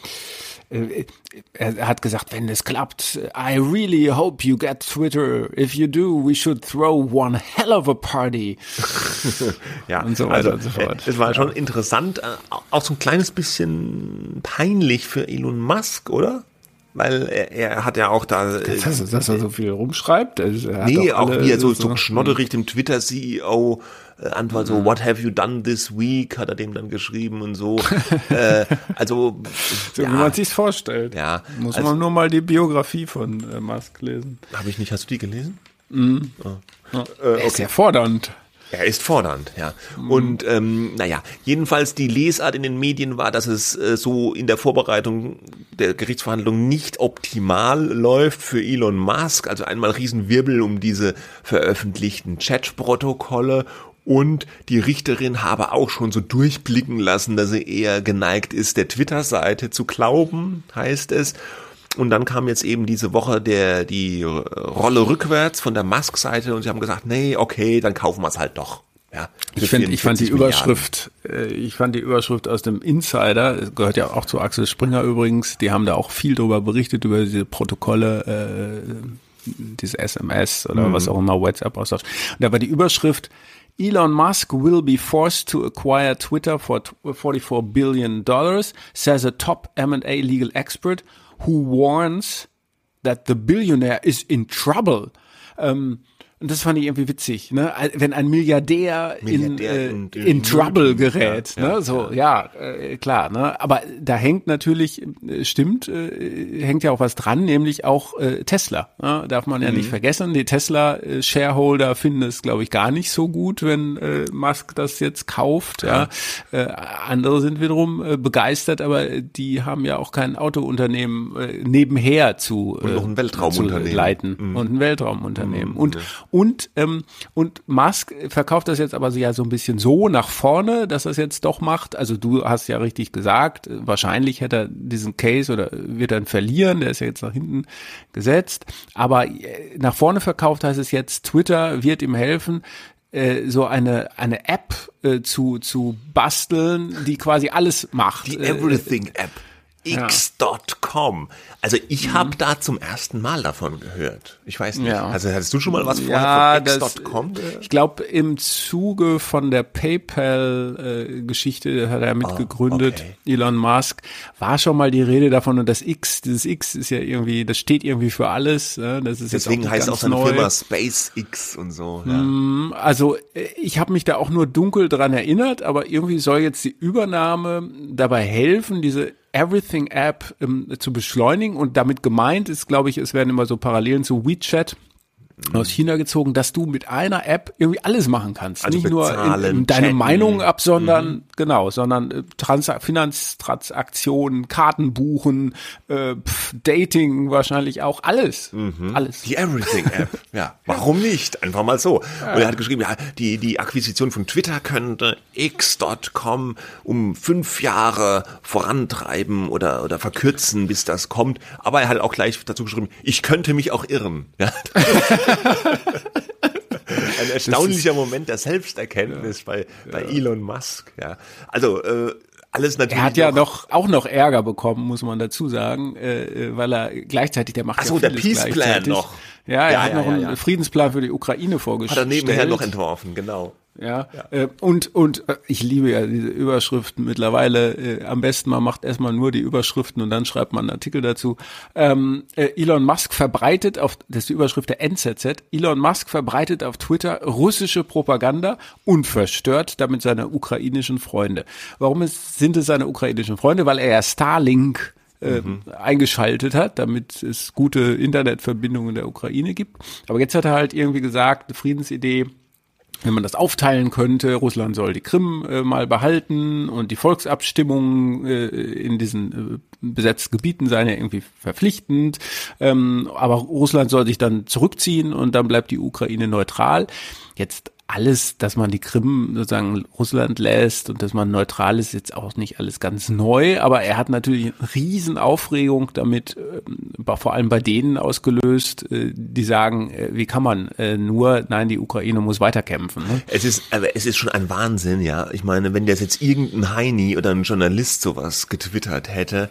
äh, er hat gesagt, wenn es klappt, I really hope you get Twitter. If you do, we should throw one hell of a party. <laughs> ja, und so weiter also, und so fort. Es war schon interessant, äh, auch so ein kleines bisschen peinlich für Elon Musk, oder? Weil er, er hat ja auch da. Das, dass, dass er so viel rumschreibt. Also nee, auch, auch wie er so, so schnodderig dem Twitter-CEO äh, Antwort so, what have you done this week, hat er dem dann geschrieben und so. <laughs> äh, also, so ja, wie man sich's vorstellt. Ja. Muss also, man nur mal die Biografie von äh, Musk lesen. Habe ich nicht, hast du die gelesen? Mhm. Oh. Ja. Äh, okay. Ist ja fordernd. Er ist fordernd, ja. Mhm. Und ähm, naja, jedenfalls die Lesart in den Medien war, dass es äh, so in der Vorbereitung der Gerichtsverhandlung nicht optimal läuft für Elon Musk. Also einmal Riesenwirbel um diese veröffentlichten Chat-Protokolle und die Richterin habe auch schon so durchblicken lassen, dass sie eher geneigt ist, der Twitter-Seite zu glauben, heißt es. Und dann kam jetzt eben diese Woche der, die Rolle rückwärts von der Musk-Seite und sie haben gesagt, nee, okay, dann kaufen wir es halt doch. Ja, ich, find, ich fand die Überschrift, äh, ich fand die Überschrift aus dem Insider, gehört ja auch zu Axel Springer übrigens, die haben da auch viel drüber berichtet, über diese Protokolle, äh, diese SMS oder mhm. was auch immer, WhatsApp-Austausch. Und da war die Überschrift, Elon Musk will be forced to acquire Twitter for $44 billion, says a top M&A legal expert who warns that the billionaire is in trouble. Um, Und das fand ich irgendwie witzig, ne? Wenn ein Milliardär, Milliardär in, äh, in, in, Trouble gerät, ja, ne? so, ja, ja äh, klar, ne? Aber da hängt natürlich, äh, stimmt, äh, hängt ja auch was dran, nämlich auch äh, Tesla. Ne? Darf man ja mhm. nicht vergessen. Die Tesla-Shareholder finden es, glaube ich, gar nicht so gut, wenn äh, Musk das jetzt kauft. Ja. ja? Äh, andere sind wiederum äh, begeistert, aber die haben ja auch kein Autounternehmen äh, nebenher zu, äh, und noch ein Weltraumunternehmen. zu leiten mhm. und ein Weltraumunternehmen. Mhm. Und und, ähm, und Musk verkauft das jetzt aber so ja so ein bisschen so nach vorne, dass er es jetzt doch macht. Also du hast ja richtig gesagt, wahrscheinlich hätte er diesen Case oder wird er ihn verlieren, der ist ja jetzt nach hinten gesetzt. Aber äh, nach vorne verkauft heißt es jetzt, Twitter wird ihm helfen, äh, so eine eine App äh, zu zu basteln, die quasi alles macht. Die Everything App x.com. Also ich mhm. habe da zum ersten Mal davon gehört. Ich weiß nicht. Ja. Also hattest du schon mal was vorher ja, von x.com? Ich glaube im Zuge von der PayPal-Geschichte äh, hat er mitgegründet, oh, okay. Elon Musk, war schon mal die Rede davon und das X, dieses X ist ja irgendwie, das steht irgendwie für alles. Äh, das ist Deswegen jetzt auch heißt auch seine neu. Firma SpaceX und so. Ja. Mm, also äh, ich habe mich da auch nur dunkel dran erinnert, aber irgendwie soll jetzt die Übernahme dabei helfen, diese Everything App ähm, zu beschleunigen. Und damit gemeint ist, glaube ich, es werden immer so Parallelen zu WeChat aus China gezogen, dass du mit einer App irgendwie alles machen kannst. Also Nicht bezahlen, nur in, in deine chatten. Meinung absondern, mhm. genau, sondern äh, Trans Finanztransaktionen, Karten buchen, äh, pf, Dating wahrscheinlich auch, alles. Mhm. Alles. Die Everything-App, <laughs> ja. Warum nicht? Einfach mal so. Ja. Und er hat geschrieben, ja, die, die Akquisition von Twitter könnte x.com um fünf Jahre vorantreiben oder, oder verkürzen, bis das kommt. Aber er hat auch gleich dazu geschrieben, ich könnte mich auch irren. Ja. <laughs> <laughs> Ein erstaunlicher Moment der Selbsterkenntnis ja, bei, bei ja. Elon Musk. Ja, also äh, alles natürlich. Er hat ja noch auch noch Ärger bekommen, muss man dazu sagen, äh, äh weil er gleichzeitig der macht Ach so, ja der Peace Plan noch. Ja, er ja, hat noch einen Friedенsplan für die Ukraine vorgestellt. Hat er nebenher noch entworfen, genau. Ja, ja. Äh, und und äh, ich liebe ja diese Überschriften mittlerweile. Äh, am besten man macht erstmal nur die Überschriften und dann schreibt man einen Artikel dazu. Ähm, äh, Elon Musk verbreitet auf das ist die Überschrift der NZZ. Elon Musk verbreitet auf Twitter russische Propaganda und verstört damit seine ukrainischen Freunde. Warum ist, sind es seine ukrainischen Freunde? Weil er ja Starlink äh, mhm. eingeschaltet hat, damit es gute Internetverbindungen in der Ukraine gibt. Aber jetzt hat er halt irgendwie gesagt, eine Friedensidee wenn man das aufteilen könnte, Russland soll die Krim äh, mal behalten und die Volksabstimmungen äh, in diesen äh, besetzten Gebieten seien ja irgendwie verpflichtend, ähm, aber Russland soll sich dann zurückziehen und dann bleibt die Ukraine neutral. Jetzt alles, dass man die Krim sozusagen Russland lässt und dass man neutral ist, jetzt auch nicht alles ganz neu, aber er hat natürlich eine riesen damit, äh, vor allem bei denen ausgelöst, äh, die sagen, äh, wie kann man äh, nur, nein, die Ukraine muss weiterkämpfen. Ne? Es ist, aber es ist schon ein Wahnsinn, ja. Ich meine, wenn das jetzt irgendein Heini oder ein Journalist sowas getwittert hätte,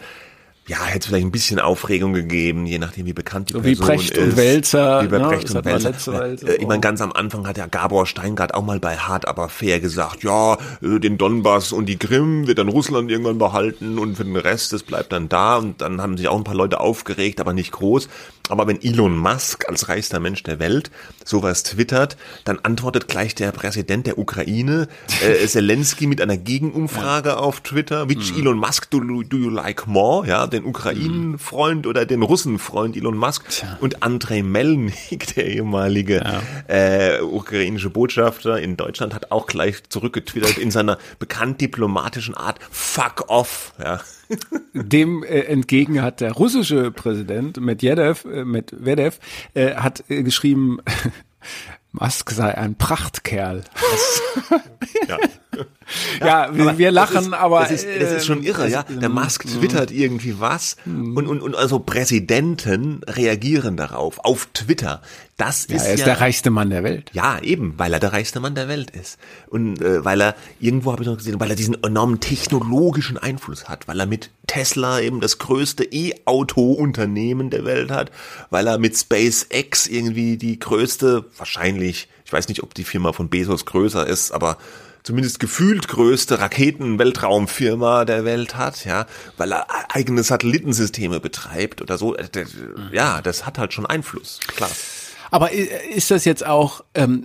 ja, hätte vielleicht ein bisschen Aufregung gegeben, je nachdem, wie bekannt die so Person wie Brecht ist. Und Wälzer, wie bei ne? Brecht und Wälzer. Ja, äh, ich meine, ganz am Anfang hat ja Gabor Steingart auch mal bei Hart aber fair gesagt, ja, äh, den Donbass und die Krim wird dann Russland irgendwann behalten und für den Rest, das bleibt dann da. Und dann haben sich auch ein paar Leute aufgeregt, aber nicht groß. Aber wenn Elon Musk als reichster Mensch der Welt sowas twittert, dann antwortet gleich der Präsident der Ukraine, äh, <laughs> Zelensky, mit einer Gegenumfrage ja. auf Twitter. Which mhm. Elon Musk do, do you like more? Ja, den Ukrainen-Freund oder den Russen-Freund Elon Musk. Tja. Und Andrei Melnik, <laughs> der ehemalige ja. äh, ukrainische Botschafter in Deutschland, hat auch gleich zurückgetwittert in seiner bekannt diplomatischen Art, fuck off. Ja. <laughs> Dem äh, entgegen hat der russische Präsident Medvedev, äh, Medvedev äh, hat äh, geschrieben, <laughs> Musk sei ein Prachtkerl. ja. Ja, wir, wir lachen, ist, aber das ist, das ist schon irre, ja. Der Musk twittert irgendwie was und, und, und also Präsidenten reagieren darauf auf Twitter. Das ja, ist er ist ja, der reichste Mann der Welt. Ja, eben, weil er der reichste Mann der Welt ist und äh, weil er irgendwo habe ich noch gesehen, weil er diesen enormen technologischen Einfluss hat, weil er mit Tesla eben das größte E-Auto-Unternehmen der Welt hat, weil er mit SpaceX irgendwie die größte, wahrscheinlich, ich weiß nicht, ob die Firma von Bezos größer ist, aber zumindest gefühlt größte Raketen-Weltraumfirma der Welt hat, ja, weil er eigene Satellitensysteme betreibt oder so. Äh, ja, das hat halt schon Einfluss, klar. Aber ist das jetzt auch, ähm,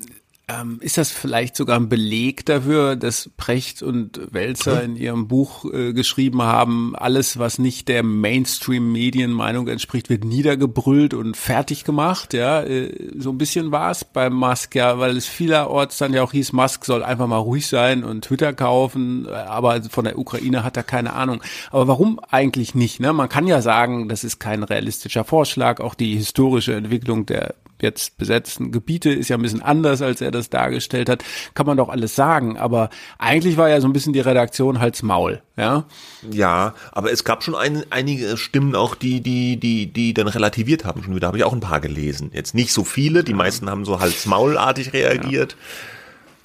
ähm, ist das vielleicht sogar ein Beleg dafür, dass Precht und Welzer in ihrem Buch äh, geschrieben haben, alles, was nicht der Mainstream-Medienmeinung entspricht, wird niedergebrüllt und fertig gemacht? Ja, äh, so ein bisschen war es beim Musk, ja, weil es vielerorts dann ja auch hieß, Musk soll einfach mal ruhig sein und Twitter kaufen, aber von der Ukraine hat er keine Ahnung. Aber warum eigentlich nicht? Ne? Man kann ja sagen, das ist kein realistischer Vorschlag. Auch die historische Entwicklung der jetzt besetzten Gebiete ist ja ein bisschen anders, als er das dargestellt hat. Kann man doch alles sagen. Aber eigentlich war ja so ein bisschen die Redaktion Hals Maul, ja. Ja, aber es gab schon ein, einige Stimmen auch, die, die, die, die dann relativiert haben schon wieder. Habe ich auch ein paar gelesen. Jetzt nicht so viele. Die meisten haben so Hals Maulartig reagiert. Ja.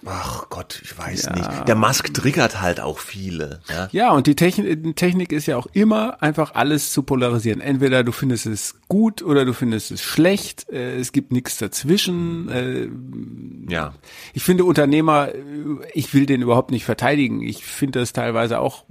Ach Gott, ich weiß ja. nicht. Der Musk triggert halt auch viele. Ja, ja und die Technik, Technik ist ja auch immer einfach alles zu polarisieren. Entweder du findest es gut oder du findest es schlecht. Äh, es gibt nichts dazwischen. Äh, ja. Ich finde Unternehmer, ich will den überhaupt nicht verteidigen. Ich finde das teilweise auch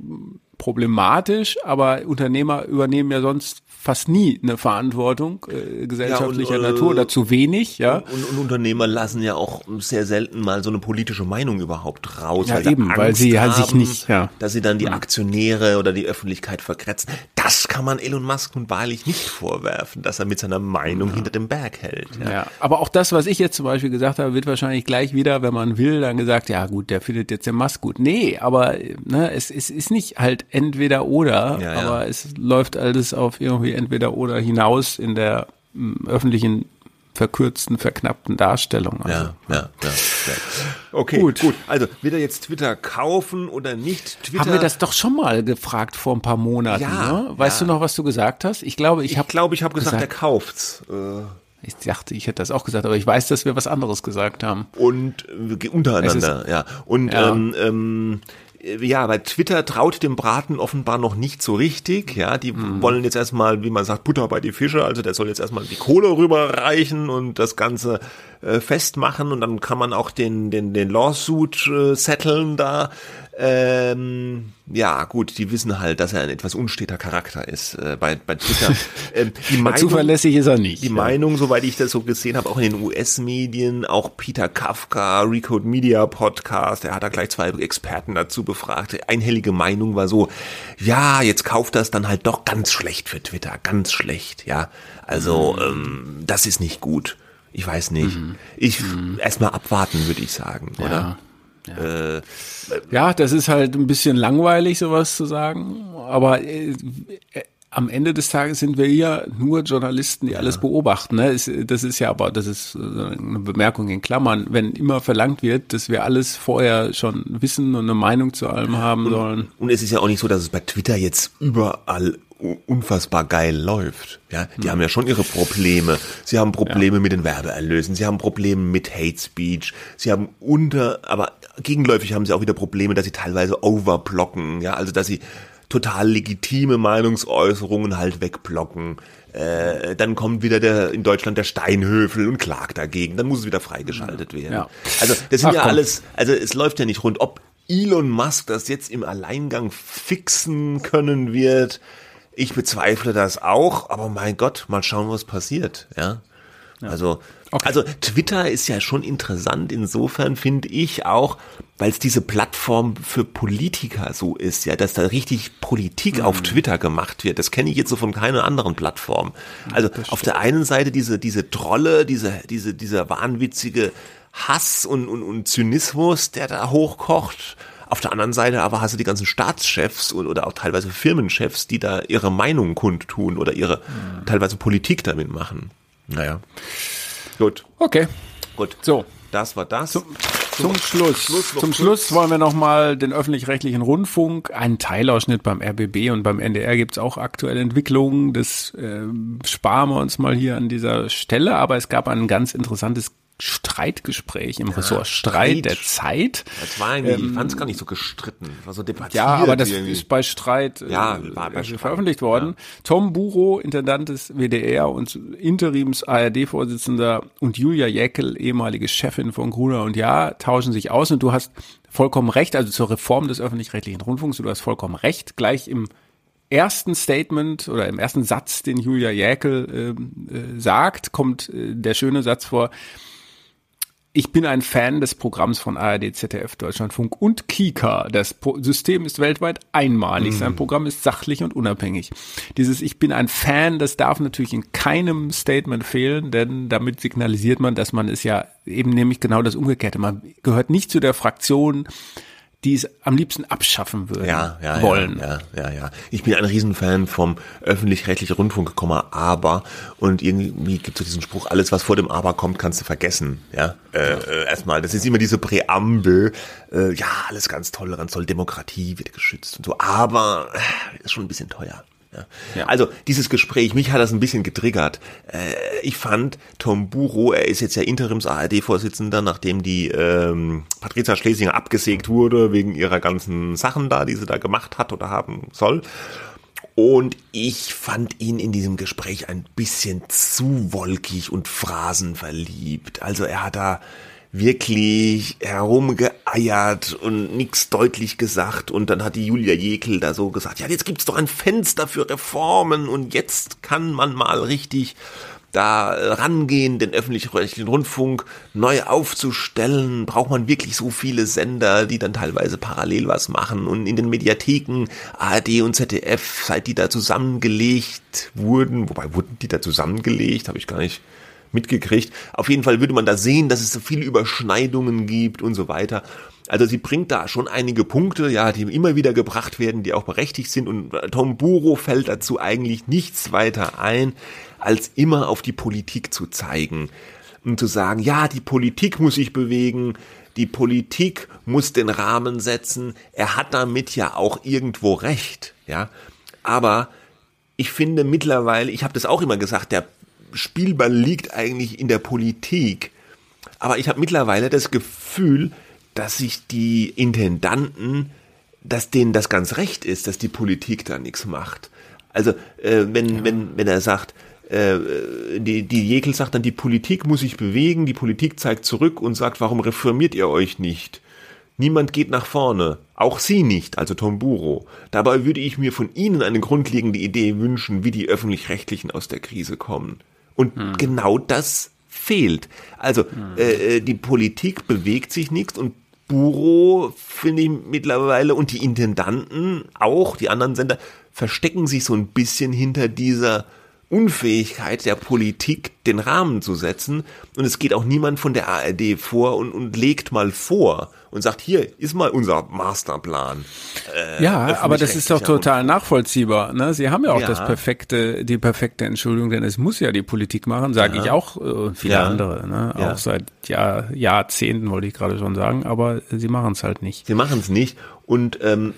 problematisch, aber Unternehmer übernehmen ja sonst fast nie eine Verantwortung äh, gesellschaftlicher ja, und, Natur oder zu wenig, ja. Und, und, Unternehmer lassen ja auch sehr selten mal so eine politische Meinung überhaupt raus. Ja, weil eben, weil sie halt sich nicht, ja. Dass sie dann die Aktionäre oder die Öffentlichkeit verkretzen. Das kann man Elon Musk nun wahrlich nicht vorwerfen, dass er mit seiner Meinung ja. hinter dem Berg hält. Ja. ja, aber auch das, was ich jetzt zum Beispiel gesagt habe, wird wahrscheinlich gleich wieder, wenn man will, dann gesagt, ja gut, der findet jetzt den Musk gut. Nee, aber ne, es, es ist nicht halt entweder oder, ja, aber es läuft alles auf irgendwie entweder oder hinaus in der m, öffentlichen verkürzten, verknappten Darstellung. Also. Ja, ja, ja, ja. Okay, gut. gut. Also, wird er jetzt Twitter kaufen oder nicht? Twitter haben wir das doch schon mal gefragt vor ein paar Monaten. Ja, ne? Weißt ja. du noch, was du gesagt hast? Ich glaube, ich habe. Ich glaube, ich habe gesagt, gesagt, er kauft's. Äh. Ich dachte, ich hätte das auch gesagt, aber ich weiß, dass wir was anderes gesagt haben. Und äh, untereinander, ja. Und ja. Ähm, ähm, ja, bei Twitter traut dem Braten offenbar noch nicht so richtig. Ja, die mhm. wollen jetzt erstmal, wie man sagt, Butter bei die Fische. Also der soll jetzt erstmal die Kohle rüberreichen und das Ganze äh, festmachen und dann kann man auch den den den Lawsuit äh, setteln da. Ähm, ja, gut, die wissen halt, dass er ein etwas unsteter Charakter ist äh, bei, bei Twitter. <laughs> Ähm, die Meinung, Zuverlässig ist er nicht. Die ja. Meinung, soweit ich das so gesehen habe, auch in den US-Medien, auch Peter Kafka, Recode Media Podcast, er hat da gleich zwei Experten dazu befragt. Einhellige Meinung war so, ja, jetzt kauft das dann halt doch ganz schlecht für Twitter, ganz schlecht, ja. Also, mhm. ähm, das ist nicht gut. Ich weiß nicht. Mhm. Ich mhm. erstmal abwarten, würde ich sagen, ja. oder? Ja. Äh, ja, das ist halt ein bisschen langweilig, sowas zu sagen. Aber äh, äh, am Ende des Tages sind wir ja nur Journalisten, die ja. alles beobachten. Ne? Das ist ja aber, das ist eine Bemerkung in Klammern, wenn immer verlangt wird, dass wir alles vorher schon wissen und eine Meinung zu allem haben und, sollen. Und es ist ja auch nicht so, dass es bei Twitter jetzt überall unfassbar geil läuft. Ja, die mhm. haben ja schon ihre Probleme. Sie haben Probleme ja. mit den Werbeerlösen, sie haben Probleme mit Hate Speech, sie haben unter, aber gegenläufig haben sie auch wieder Probleme, dass sie teilweise overblocken, ja, also dass sie total legitime Meinungsäußerungen halt wegblocken. Äh, dann kommt wieder der in Deutschland der Steinhöfel und klagt dagegen. Dann muss es wieder freigeschaltet werden. Ja. Also das sind Ach, ja komm. alles, also es läuft ja nicht rund. Ob Elon Musk das jetzt im Alleingang fixen können wird, ich bezweifle das auch, aber mein Gott, mal schauen, was passiert, ja. ja. Also, okay. also Twitter ist ja schon interessant insofern, finde ich auch, weil es diese Plattform für Politiker so ist, ja, dass da richtig Politik mhm. auf Twitter gemacht wird. Das kenne ich jetzt so von keiner anderen Plattform. Also auf der einen Seite diese, diese Trolle, diese, diese, dieser wahnwitzige Hass und, und, und Zynismus, der da hochkocht auf der anderen Seite aber hast du die ganzen Staatschefs oder auch teilweise Firmenchefs, die da ihre Meinung kundtun oder ihre mhm. teilweise Politik damit machen. Naja. Gut. Okay. Gut. So. Das war das. Zum, zum, zum Schluss. Schluss zum Schluss wollen wir nochmal den öffentlich-rechtlichen Rundfunk, einen Teilausschnitt beim RBB und beim NDR gibt's auch aktuelle Entwicklungen. Das äh, sparen wir uns mal hier an dieser Stelle. Aber es gab ein ganz interessantes Streitgespräch im ja, Ressort Streit, Streit der Zeit. Das war eigentlich, ähm, ich fand es gar nicht so gestritten, war so debattiert. Ja, aber das irgendwie. ist bei Streit äh, ja, war bei Streit. veröffentlicht worden. Ja. Tom Buro, Intendant des WDR und Interims ARD-Vorsitzender und Julia Jäckel, ehemalige Chefin von Gruner und Ja, tauschen sich aus und du hast vollkommen recht, also zur Reform des öffentlich-rechtlichen Rundfunks, du hast vollkommen recht, gleich im ersten Statement oder im ersten Satz, den Julia Jäckel äh, äh, sagt, kommt äh, der schöne Satz vor, ich bin ein Fan des Programms von ARD, ZDF, Deutschlandfunk und Kika. Das System ist weltweit einmalig. Mm. Sein Programm ist sachlich und unabhängig. Dieses Ich bin ein Fan, das darf natürlich in keinem Statement fehlen, denn damit signalisiert man, dass man es ja eben nämlich genau das Umgekehrte. Man gehört nicht zu der Fraktion, die es am liebsten abschaffen würden ja, ja, wollen. Ja, ja, ja, ja. Ich bin ein Riesenfan vom öffentlich-rechtlichen Rundfunk, aber und irgendwie gibt es diesen Spruch, alles was vor dem Aber kommt, kannst du vergessen. Ja, äh, äh, erstmal, das ist immer diese Präambel, äh, ja, alles ganz toll, daran soll Demokratie wird geschützt und so, aber äh, ist schon ein bisschen teuer. Ja. ja. Also dieses Gespräch, mich hat das ein bisschen getriggert. Äh, ich fand Tom Buro, er ist jetzt ja Interims-ARD-Vorsitzender, nachdem die ähm, Patricia Schlesinger abgesägt wurde wegen ihrer ganzen Sachen da, die sie da gemacht hat oder haben soll. Und ich fand ihn in diesem Gespräch ein bisschen zu wolkig und phrasenverliebt. Also er hat da wirklich herumgeeiert und nichts deutlich gesagt. Und dann hat die Julia Jekel da so gesagt, ja, jetzt gibt's doch ein Fenster für Reformen und jetzt kann man mal richtig da rangehen, den öffentlich-rechtlichen Rundfunk neu aufzustellen, braucht man wirklich so viele Sender, die dann teilweise parallel was machen? Und in den Mediatheken ARD und ZDF, seit die da zusammengelegt wurden, wobei wurden die da zusammengelegt, habe ich gar nicht mitgekriegt. Auf jeden Fall würde man da sehen, dass es so viele Überschneidungen gibt und so weiter. Also sie bringt da schon einige Punkte, ja, die immer wieder gebracht werden, die auch berechtigt sind. Und Tom Buro fällt dazu eigentlich nichts weiter ein, als immer auf die Politik zu zeigen und zu sagen, ja, die Politik muss sich bewegen, die Politik muss den Rahmen setzen. Er hat damit ja auch irgendwo recht, ja. Aber ich finde mittlerweile, ich habe das auch immer gesagt, der Spielball liegt eigentlich in der Politik. Aber ich habe mittlerweile das Gefühl, dass sich die Intendanten, dass denen das ganz recht ist, dass die Politik da nichts macht. Also äh, wenn, ja. wenn, wenn er sagt, äh, die, die Jekel sagt dann, die Politik muss sich bewegen, die Politik zeigt zurück und sagt, warum reformiert ihr euch nicht? Niemand geht nach vorne, auch Sie nicht, also Tom Buro. Dabei würde ich mir von Ihnen eine grundlegende Idee wünschen, wie die öffentlich-rechtlichen aus der Krise kommen. Und hm. genau das fehlt. Also hm. äh, die Politik bewegt sich nichts und Buro finde ich mittlerweile und die Intendanten auch, die anderen Sender, verstecken sich so ein bisschen hinter dieser Unfähigkeit der Politik, den Rahmen zu setzen. Und es geht auch niemand von der ARD vor und, und legt mal vor und sagt, hier ist mal unser Masterplan. Äh, ja, aber das ist doch total nachvollziehbar. Ne? Sie haben ja auch ja. das perfekte, die perfekte Entschuldigung, denn es muss ja die Politik machen, sage ja. ich auch äh, und viele ja. andere. Ne? Auch seit Jahr, Jahrzehnten wollte ich gerade schon sagen, aber sie machen es halt nicht. Sie machen es nicht und ähm,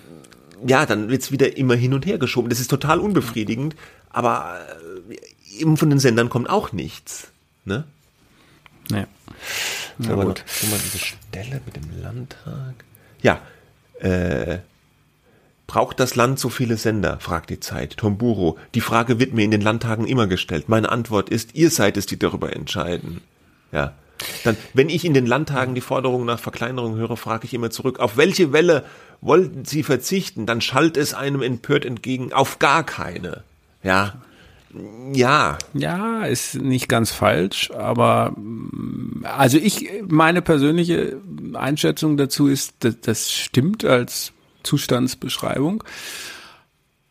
ja, dann wird's wieder immer hin und her geschoben. Das ist total unbefriedigend, aber äh, eben von den Sendern kommt auch nichts. Ne? Ja. Na aber gut. Noch, mal diese Stelle mit dem Landtag. Ja, äh, Braucht das Land so viele Sender? fragt die Zeit. Tomburo. Die Frage wird mir in den Landtagen immer gestellt. Meine Antwort ist, ihr seid es, die darüber entscheiden. Ja. Dann, wenn ich in den Landtagen die Forderung nach Verkleinerung höre, frage ich immer zurück, auf welche Welle wollten Sie verzichten? Dann schallt es einem empört entgegen, auf gar keine. Ja. Ja. Ja, ist nicht ganz falsch, aber also ich, meine persönliche Einschätzung dazu ist, das, das stimmt als Zustandsbeschreibung.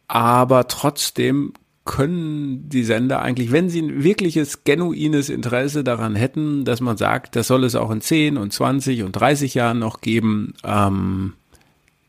Aber trotzdem können die Sender eigentlich, wenn sie ein wirkliches, genuines Interesse daran hätten, dass man sagt, das soll es auch in 10 und 20 und 30 Jahren noch geben, ähm,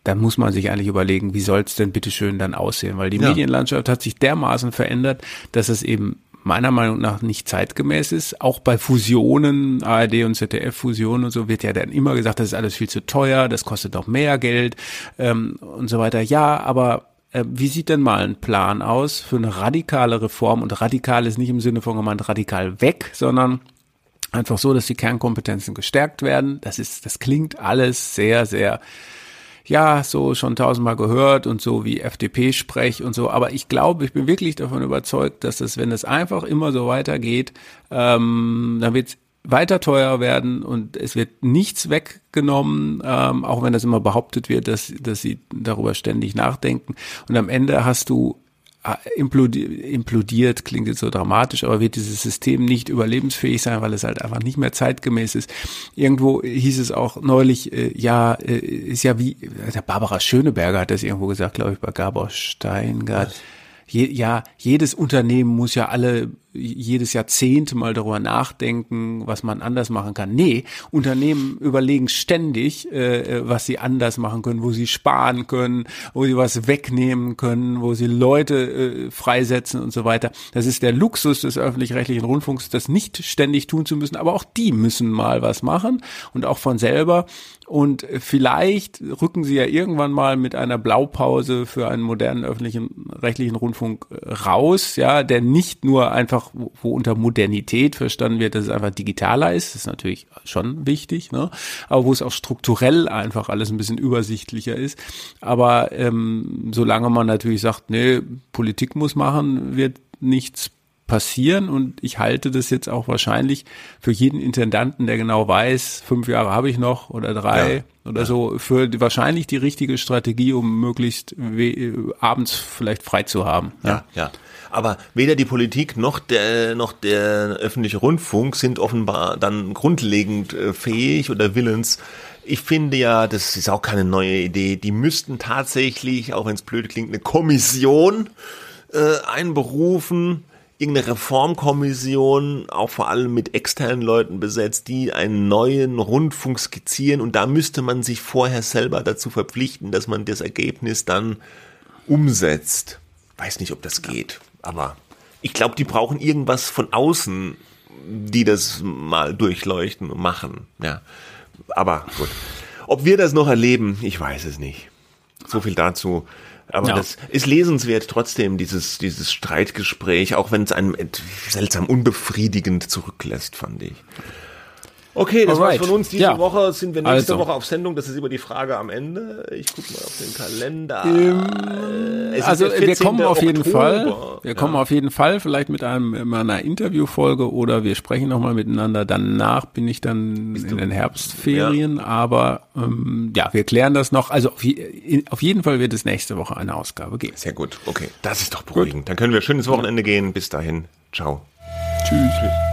dann muss man sich eigentlich überlegen, wie soll es denn bitteschön dann aussehen? Weil die ja. Medienlandschaft hat sich dermaßen verändert, dass es eben meiner Meinung nach nicht zeitgemäß ist. Auch bei Fusionen, ARD und ZDF-Fusionen und so wird ja dann immer gesagt, das ist alles viel zu teuer, das kostet doch mehr Geld ähm, und so weiter. Ja, aber äh, wie sieht denn mal ein Plan aus für eine radikale Reform? Und radikal ist nicht im Sinne von gemeint radikal weg, sondern einfach so, dass die Kernkompetenzen gestärkt werden. Das ist, das klingt alles sehr, sehr ja, so schon tausendmal gehört und so wie FDP-Sprech und so. Aber ich glaube, ich bin wirklich davon überzeugt, dass es, wenn es einfach immer so weitergeht, ähm, dann wird es weiter teuer werden und es wird nichts weggenommen, ähm, auch wenn das immer behauptet wird, dass, dass sie darüber ständig nachdenken. Und am Ende hast du implodiert, klingt jetzt so dramatisch, aber wird dieses System nicht überlebensfähig sein, weil es halt einfach nicht mehr zeitgemäß ist. Irgendwo hieß es auch neulich, äh, ja, äh, ist ja wie, der Barbara Schöneberger hat das irgendwo gesagt, glaube ich, bei Gabor Steingart. Je, ja, jedes Unternehmen muss ja alle jedes Jahrzehnt mal darüber nachdenken, was man anders machen kann. Nee, Unternehmen überlegen ständig, äh, was sie anders machen können, wo sie sparen können, wo sie was wegnehmen können, wo sie Leute äh, freisetzen und so weiter. Das ist der Luxus des öffentlich-rechtlichen Rundfunks, das nicht ständig tun zu müssen, aber auch die müssen mal was machen und auch von selber. Und vielleicht rücken sie ja irgendwann mal mit einer Blaupause für einen modernen öffentlichen rechtlichen Rundfunk raus, ja, der nicht nur einfach einfach, wo, wo unter Modernität verstanden wird, dass es einfach digitaler ist, das ist natürlich schon wichtig, ne? aber wo es auch strukturell einfach alles ein bisschen übersichtlicher ist. Aber ähm, solange man natürlich sagt, nee, Politik muss machen, wird nichts passieren und ich halte das jetzt auch wahrscheinlich für jeden Intendanten, der genau weiß, fünf Jahre habe ich noch oder drei ja, oder so, für die, wahrscheinlich die richtige Strategie, um möglichst abends vielleicht frei zu haben. Ja, ja. ja. Aber weder die Politik noch der, noch der öffentliche Rundfunk sind offenbar dann grundlegend äh, fähig oder willens. Ich finde ja, das ist auch keine neue Idee. Die müssten tatsächlich, auch wenn es blöd klingt, eine Kommission äh, einberufen, irgendeine Reformkommission, auch vor allem mit externen Leuten besetzt, die einen neuen Rundfunk skizzieren und da müsste man sich vorher selber dazu verpflichten, dass man das Ergebnis dann umsetzt. Weiß nicht, ob das geht. Aber ich glaube, die brauchen irgendwas von außen, die das mal durchleuchten und machen. Ja. Aber gut. Ob wir das noch erleben, ich weiß es nicht. So viel dazu. Aber ja. das ist lesenswert trotzdem, dieses, dieses Streitgespräch, auch wenn es einem seltsam unbefriedigend zurücklässt, fand ich. Okay, das Alright. war's von uns. Diese ja. Woche sind wir nächste also. Woche auf Sendung. Das ist immer die Frage am Ende. Ich gucke mal auf den Kalender. Ähm, also wir kommen auf Oktober. jeden Fall. Wir ja. kommen auf jeden Fall vielleicht mit einem mit einer Interviewfolge oder wir sprechen nochmal miteinander. Danach bin ich dann Bist in den Herbstferien. Ja. Aber ähm, ja, wir klären das noch. Also auf, je, auf, jeden Fall wird es nächste Woche eine Ausgabe geben. Sehr gut. Okay, das ist doch beruhigend. Gut. Dann können wir schönes Wochenende gehen. Bis dahin. Ciao. Tschüss. Tschüss.